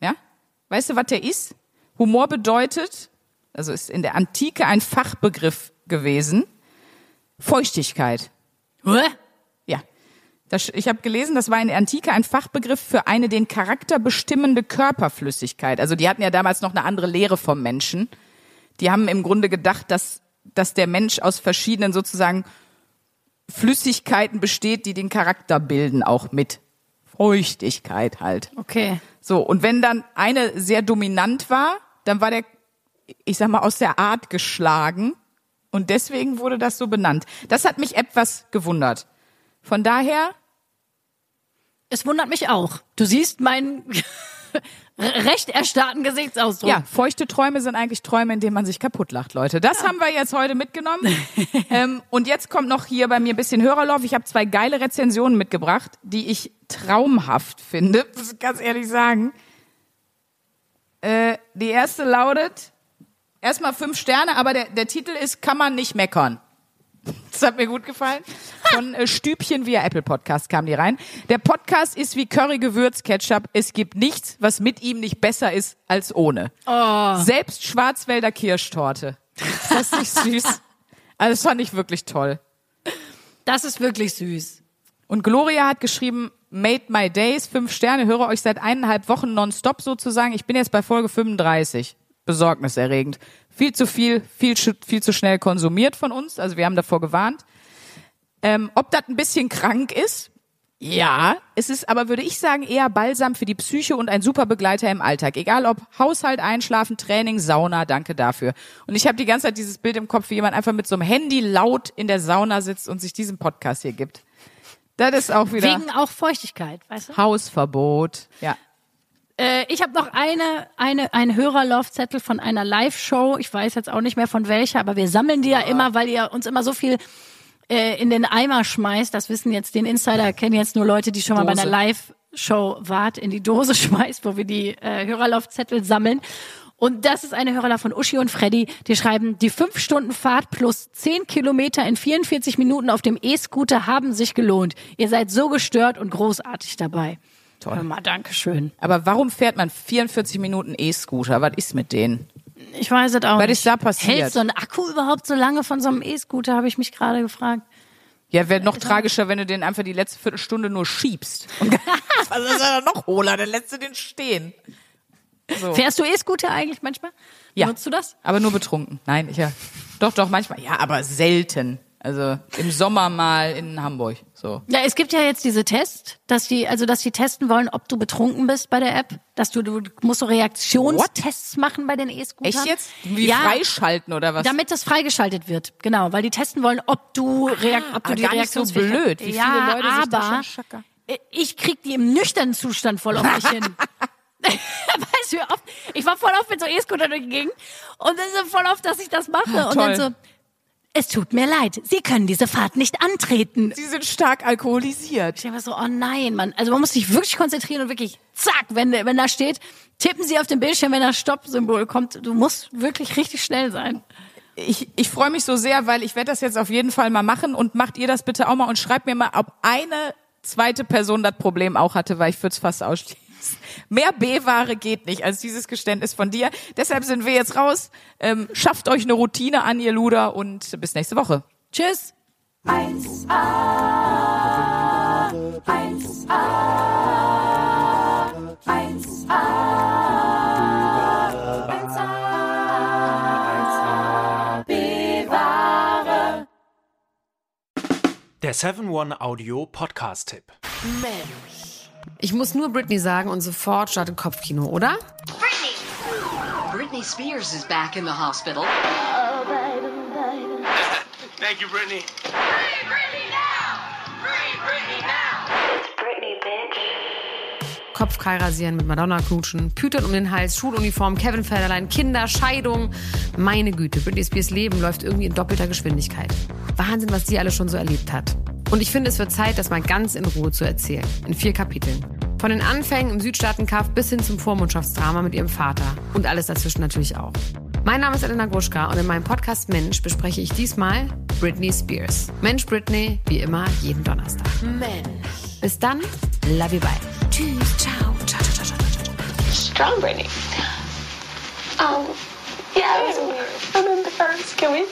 Ja? Weißt du, was der ist? Humor bedeutet, also ist in der Antike ein Fachbegriff gewesen, Feuchtigkeit. Hä? Das, ich habe gelesen, das war in der Antike ein Fachbegriff für eine den Charakter bestimmende Körperflüssigkeit. Also die hatten ja damals noch eine andere Lehre vom Menschen. Die haben im Grunde gedacht, dass, dass der Mensch aus verschiedenen sozusagen Flüssigkeiten besteht, die den Charakter bilden, auch mit Feuchtigkeit halt. Okay. So, und wenn dann eine sehr dominant war, dann war der, ich sag mal, aus der Art geschlagen. Und deswegen wurde das so benannt. Das hat mich etwas gewundert. Von daher, Es wundert mich auch. Du siehst meinen <laughs> recht erstarrten Gesichtsausdruck. ja, feuchte Träume sind eigentlich Träume, in denen man sich kaputt lacht, Leute. Das haben wir jetzt heute mitgenommen. <laughs> ähm, und jetzt kommt noch hier bei mir ein bisschen Hörerlauf. Ich habe zwei geile Rezensionen mitgebracht, die ich traumhaft finde, <laughs> muss ich ganz ehrlich sagen. Äh, die erste lautet, erstmal fünf Sterne, aber der, der Titel ist Kann man nicht meckern. Das hat mir gut gefallen. Von äh, Stübchen via Apple Podcast kam die rein. Der Podcast ist wie Curry Gewürz Ketchup. Es gibt nichts, was mit ihm nicht besser ist als ohne. Selbst Schwarzwälder Kirschtorte. Ist das nicht süß? <laughs> Also das fand ich wirklich toll. Das ist wirklich süß. Und Gloria hat geschrieben, Made my days, fünf Sterne, höre euch seit eineinhalb Wochen nonstop sozusagen. Ich bin jetzt bei Folge 35. Besorgniserregend. Viel zu viel, viel, viel zu schnell konsumiert von uns. Also wir haben davor gewarnt. Ähm, ob das ein bisschen krank ist? Ja, es ist aber, würde ich sagen, eher Balsam für die Psyche und ein super Begleiter im Alltag. Egal ob Haushalt, Einschlafen, Training, Sauna, danke dafür. Und ich habe die ganze Zeit dieses Bild im Kopf, wie jemand einfach mit so einem Handy laut in der Sauna sitzt und sich diesen Podcast hier gibt. Das ist auch wieder Wegen auch Feuchtigkeit, weißt du? Hausverbot. Ja. Äh, ich habe noch eine, eine, einen Hörerlaufzettel von einer Live-Show. Ich weiß jetzt auch nicht mehr von welcher, aber wir sammeln die ja immer, weil ihr uns immer so viel äh, in den Eimer schmeißt. Das wissen jetzt den Insider, kennen jetzt nur Leute, die schon mal bei Dose. einer Live-Show wart, in die Dose <laughs> schmeißt, wo wir die äh, Hörerlaufzettel sammeln. Und das ist eine Hörerlauf von Uschi und Freddy. Die schreiben, die fünf Stunden Fahrt plus zehn Kilometer in 44 Minuten auf dem E-Scooter haben sich gelohnt. Ihr seid so gestört und großartig dabei. Toll. Hör mal, Dankeschön. Aber warum fährt man 44 Minuten E-Scooter? Was ist mit denen? Ich weiß es auch Was nicht. ist da passiert? Hält so ein Akku überhaupt so lange von so einem E-Scooter, habe ich mich gerade gefragt. Ja, wäre noch tragischer, wenn du den einfach die letzte Viertelstunde nur schiebst. <laughs> <laughs> Was ist ja noch hohler? Dann lässt du den stehen. So. Fährst du E-Scooter eigentlich manchmal? Ja. Nutzt du das? Aber nur betrunken. Nein, ich ja. Doch, doch, manchmal. Ja, aber selten. Also im Sommer mal in Hamburg. So. Ja, es gibt ja jetzt diese Tests, dass die, also dass die testen wollen, ob du betrunken bist bei der App, dass du, du musst so Reaktionstests machen bei den E-Scootern. Echt jetzt? Wie ja, freischalten oder was? Damit das freigeschaltet wird, genau, weil die testen wollen, ob du, Reak ob du aber die nicht so blöd, wie viele ja, Leute sich da aber schon schackern. ich krieg die im nüchternen Zustand voll auf mich hin. <laughs> <laughs> weißt du, oft, ich war voll oft mit so E-Scooter durch die Gegend und dann so voll oft, dass ich das mache und toll. dann so, es tut mir leid, Sie können diese Fahrt nicht antreten. Sie sind stark alkoholisiert. Ich mir so, oh nein, Mann. Also man muss sich wirklich konzentrieren und wirklich, zack, wenn, wenn da steht, tippen Sie auf den Bildschirm, wenn das Stopp-Symbol kommt. Du musst wirklich richtig schnell sein. Ich, ich freue mich so sehr, weil ich werde das jetzt auf jeden Fall mal machen und macht ihr das bitte auch mal und schreibt mir mal, ob eine zweite Person das Problem auch hatte, weil ich würde es fast ausschließen. Mehr B-Ware geht nicht als dieses Geständnis von dir. Deshalb sind wir jetzt raus. Ähm, schafft euch eine Routine an, ihr Luder, und bis nächste Woche. Tschüss. 1A, 1A, 1A, 1A, bewahre. Der 7-One-Audio-Podcast-Tipp. Ich muss nur Britney sagen und sofort startet Kopfkino, oder? Britney! Britney Spears is back in the hospital. <laughs> Thank you, Brittany. Free Britney now! Free Britney now! Britney, bitch. Kopfkeil rasieren, mit Madonna knutschen, Pütern um den Hals, Schuluniform, Kevin Federlein, Kinder, Scheidung. Meine Güte, Britney Spears Leben läuft irgendwie in doppelter Geschwindigkeit. Wahnsinn, was die alle schon so erlebt hat. Und ich finde, es wird Zeit, das mal ganz in Ruhe zu erzählen. In vier Kapiteln. Von den Anfängen im Südstaatenkaff bis hin zum Vormundschaftsdrama mit ihrem Vater. Und alles dazwischen natürlich auch. Mein Name ist Elena Gruschka und in meinem Podcast Mensch bespreche ich diesmal Britney Spears. Mensch Britney, wie immer, jeden Donnerstag. Mensch. Bis dann, love you, bye. Tschüss, ciao, ciao, ciao, ciao, ciao, ciao. Strong Britney. Um, yeah, I remember first. Can we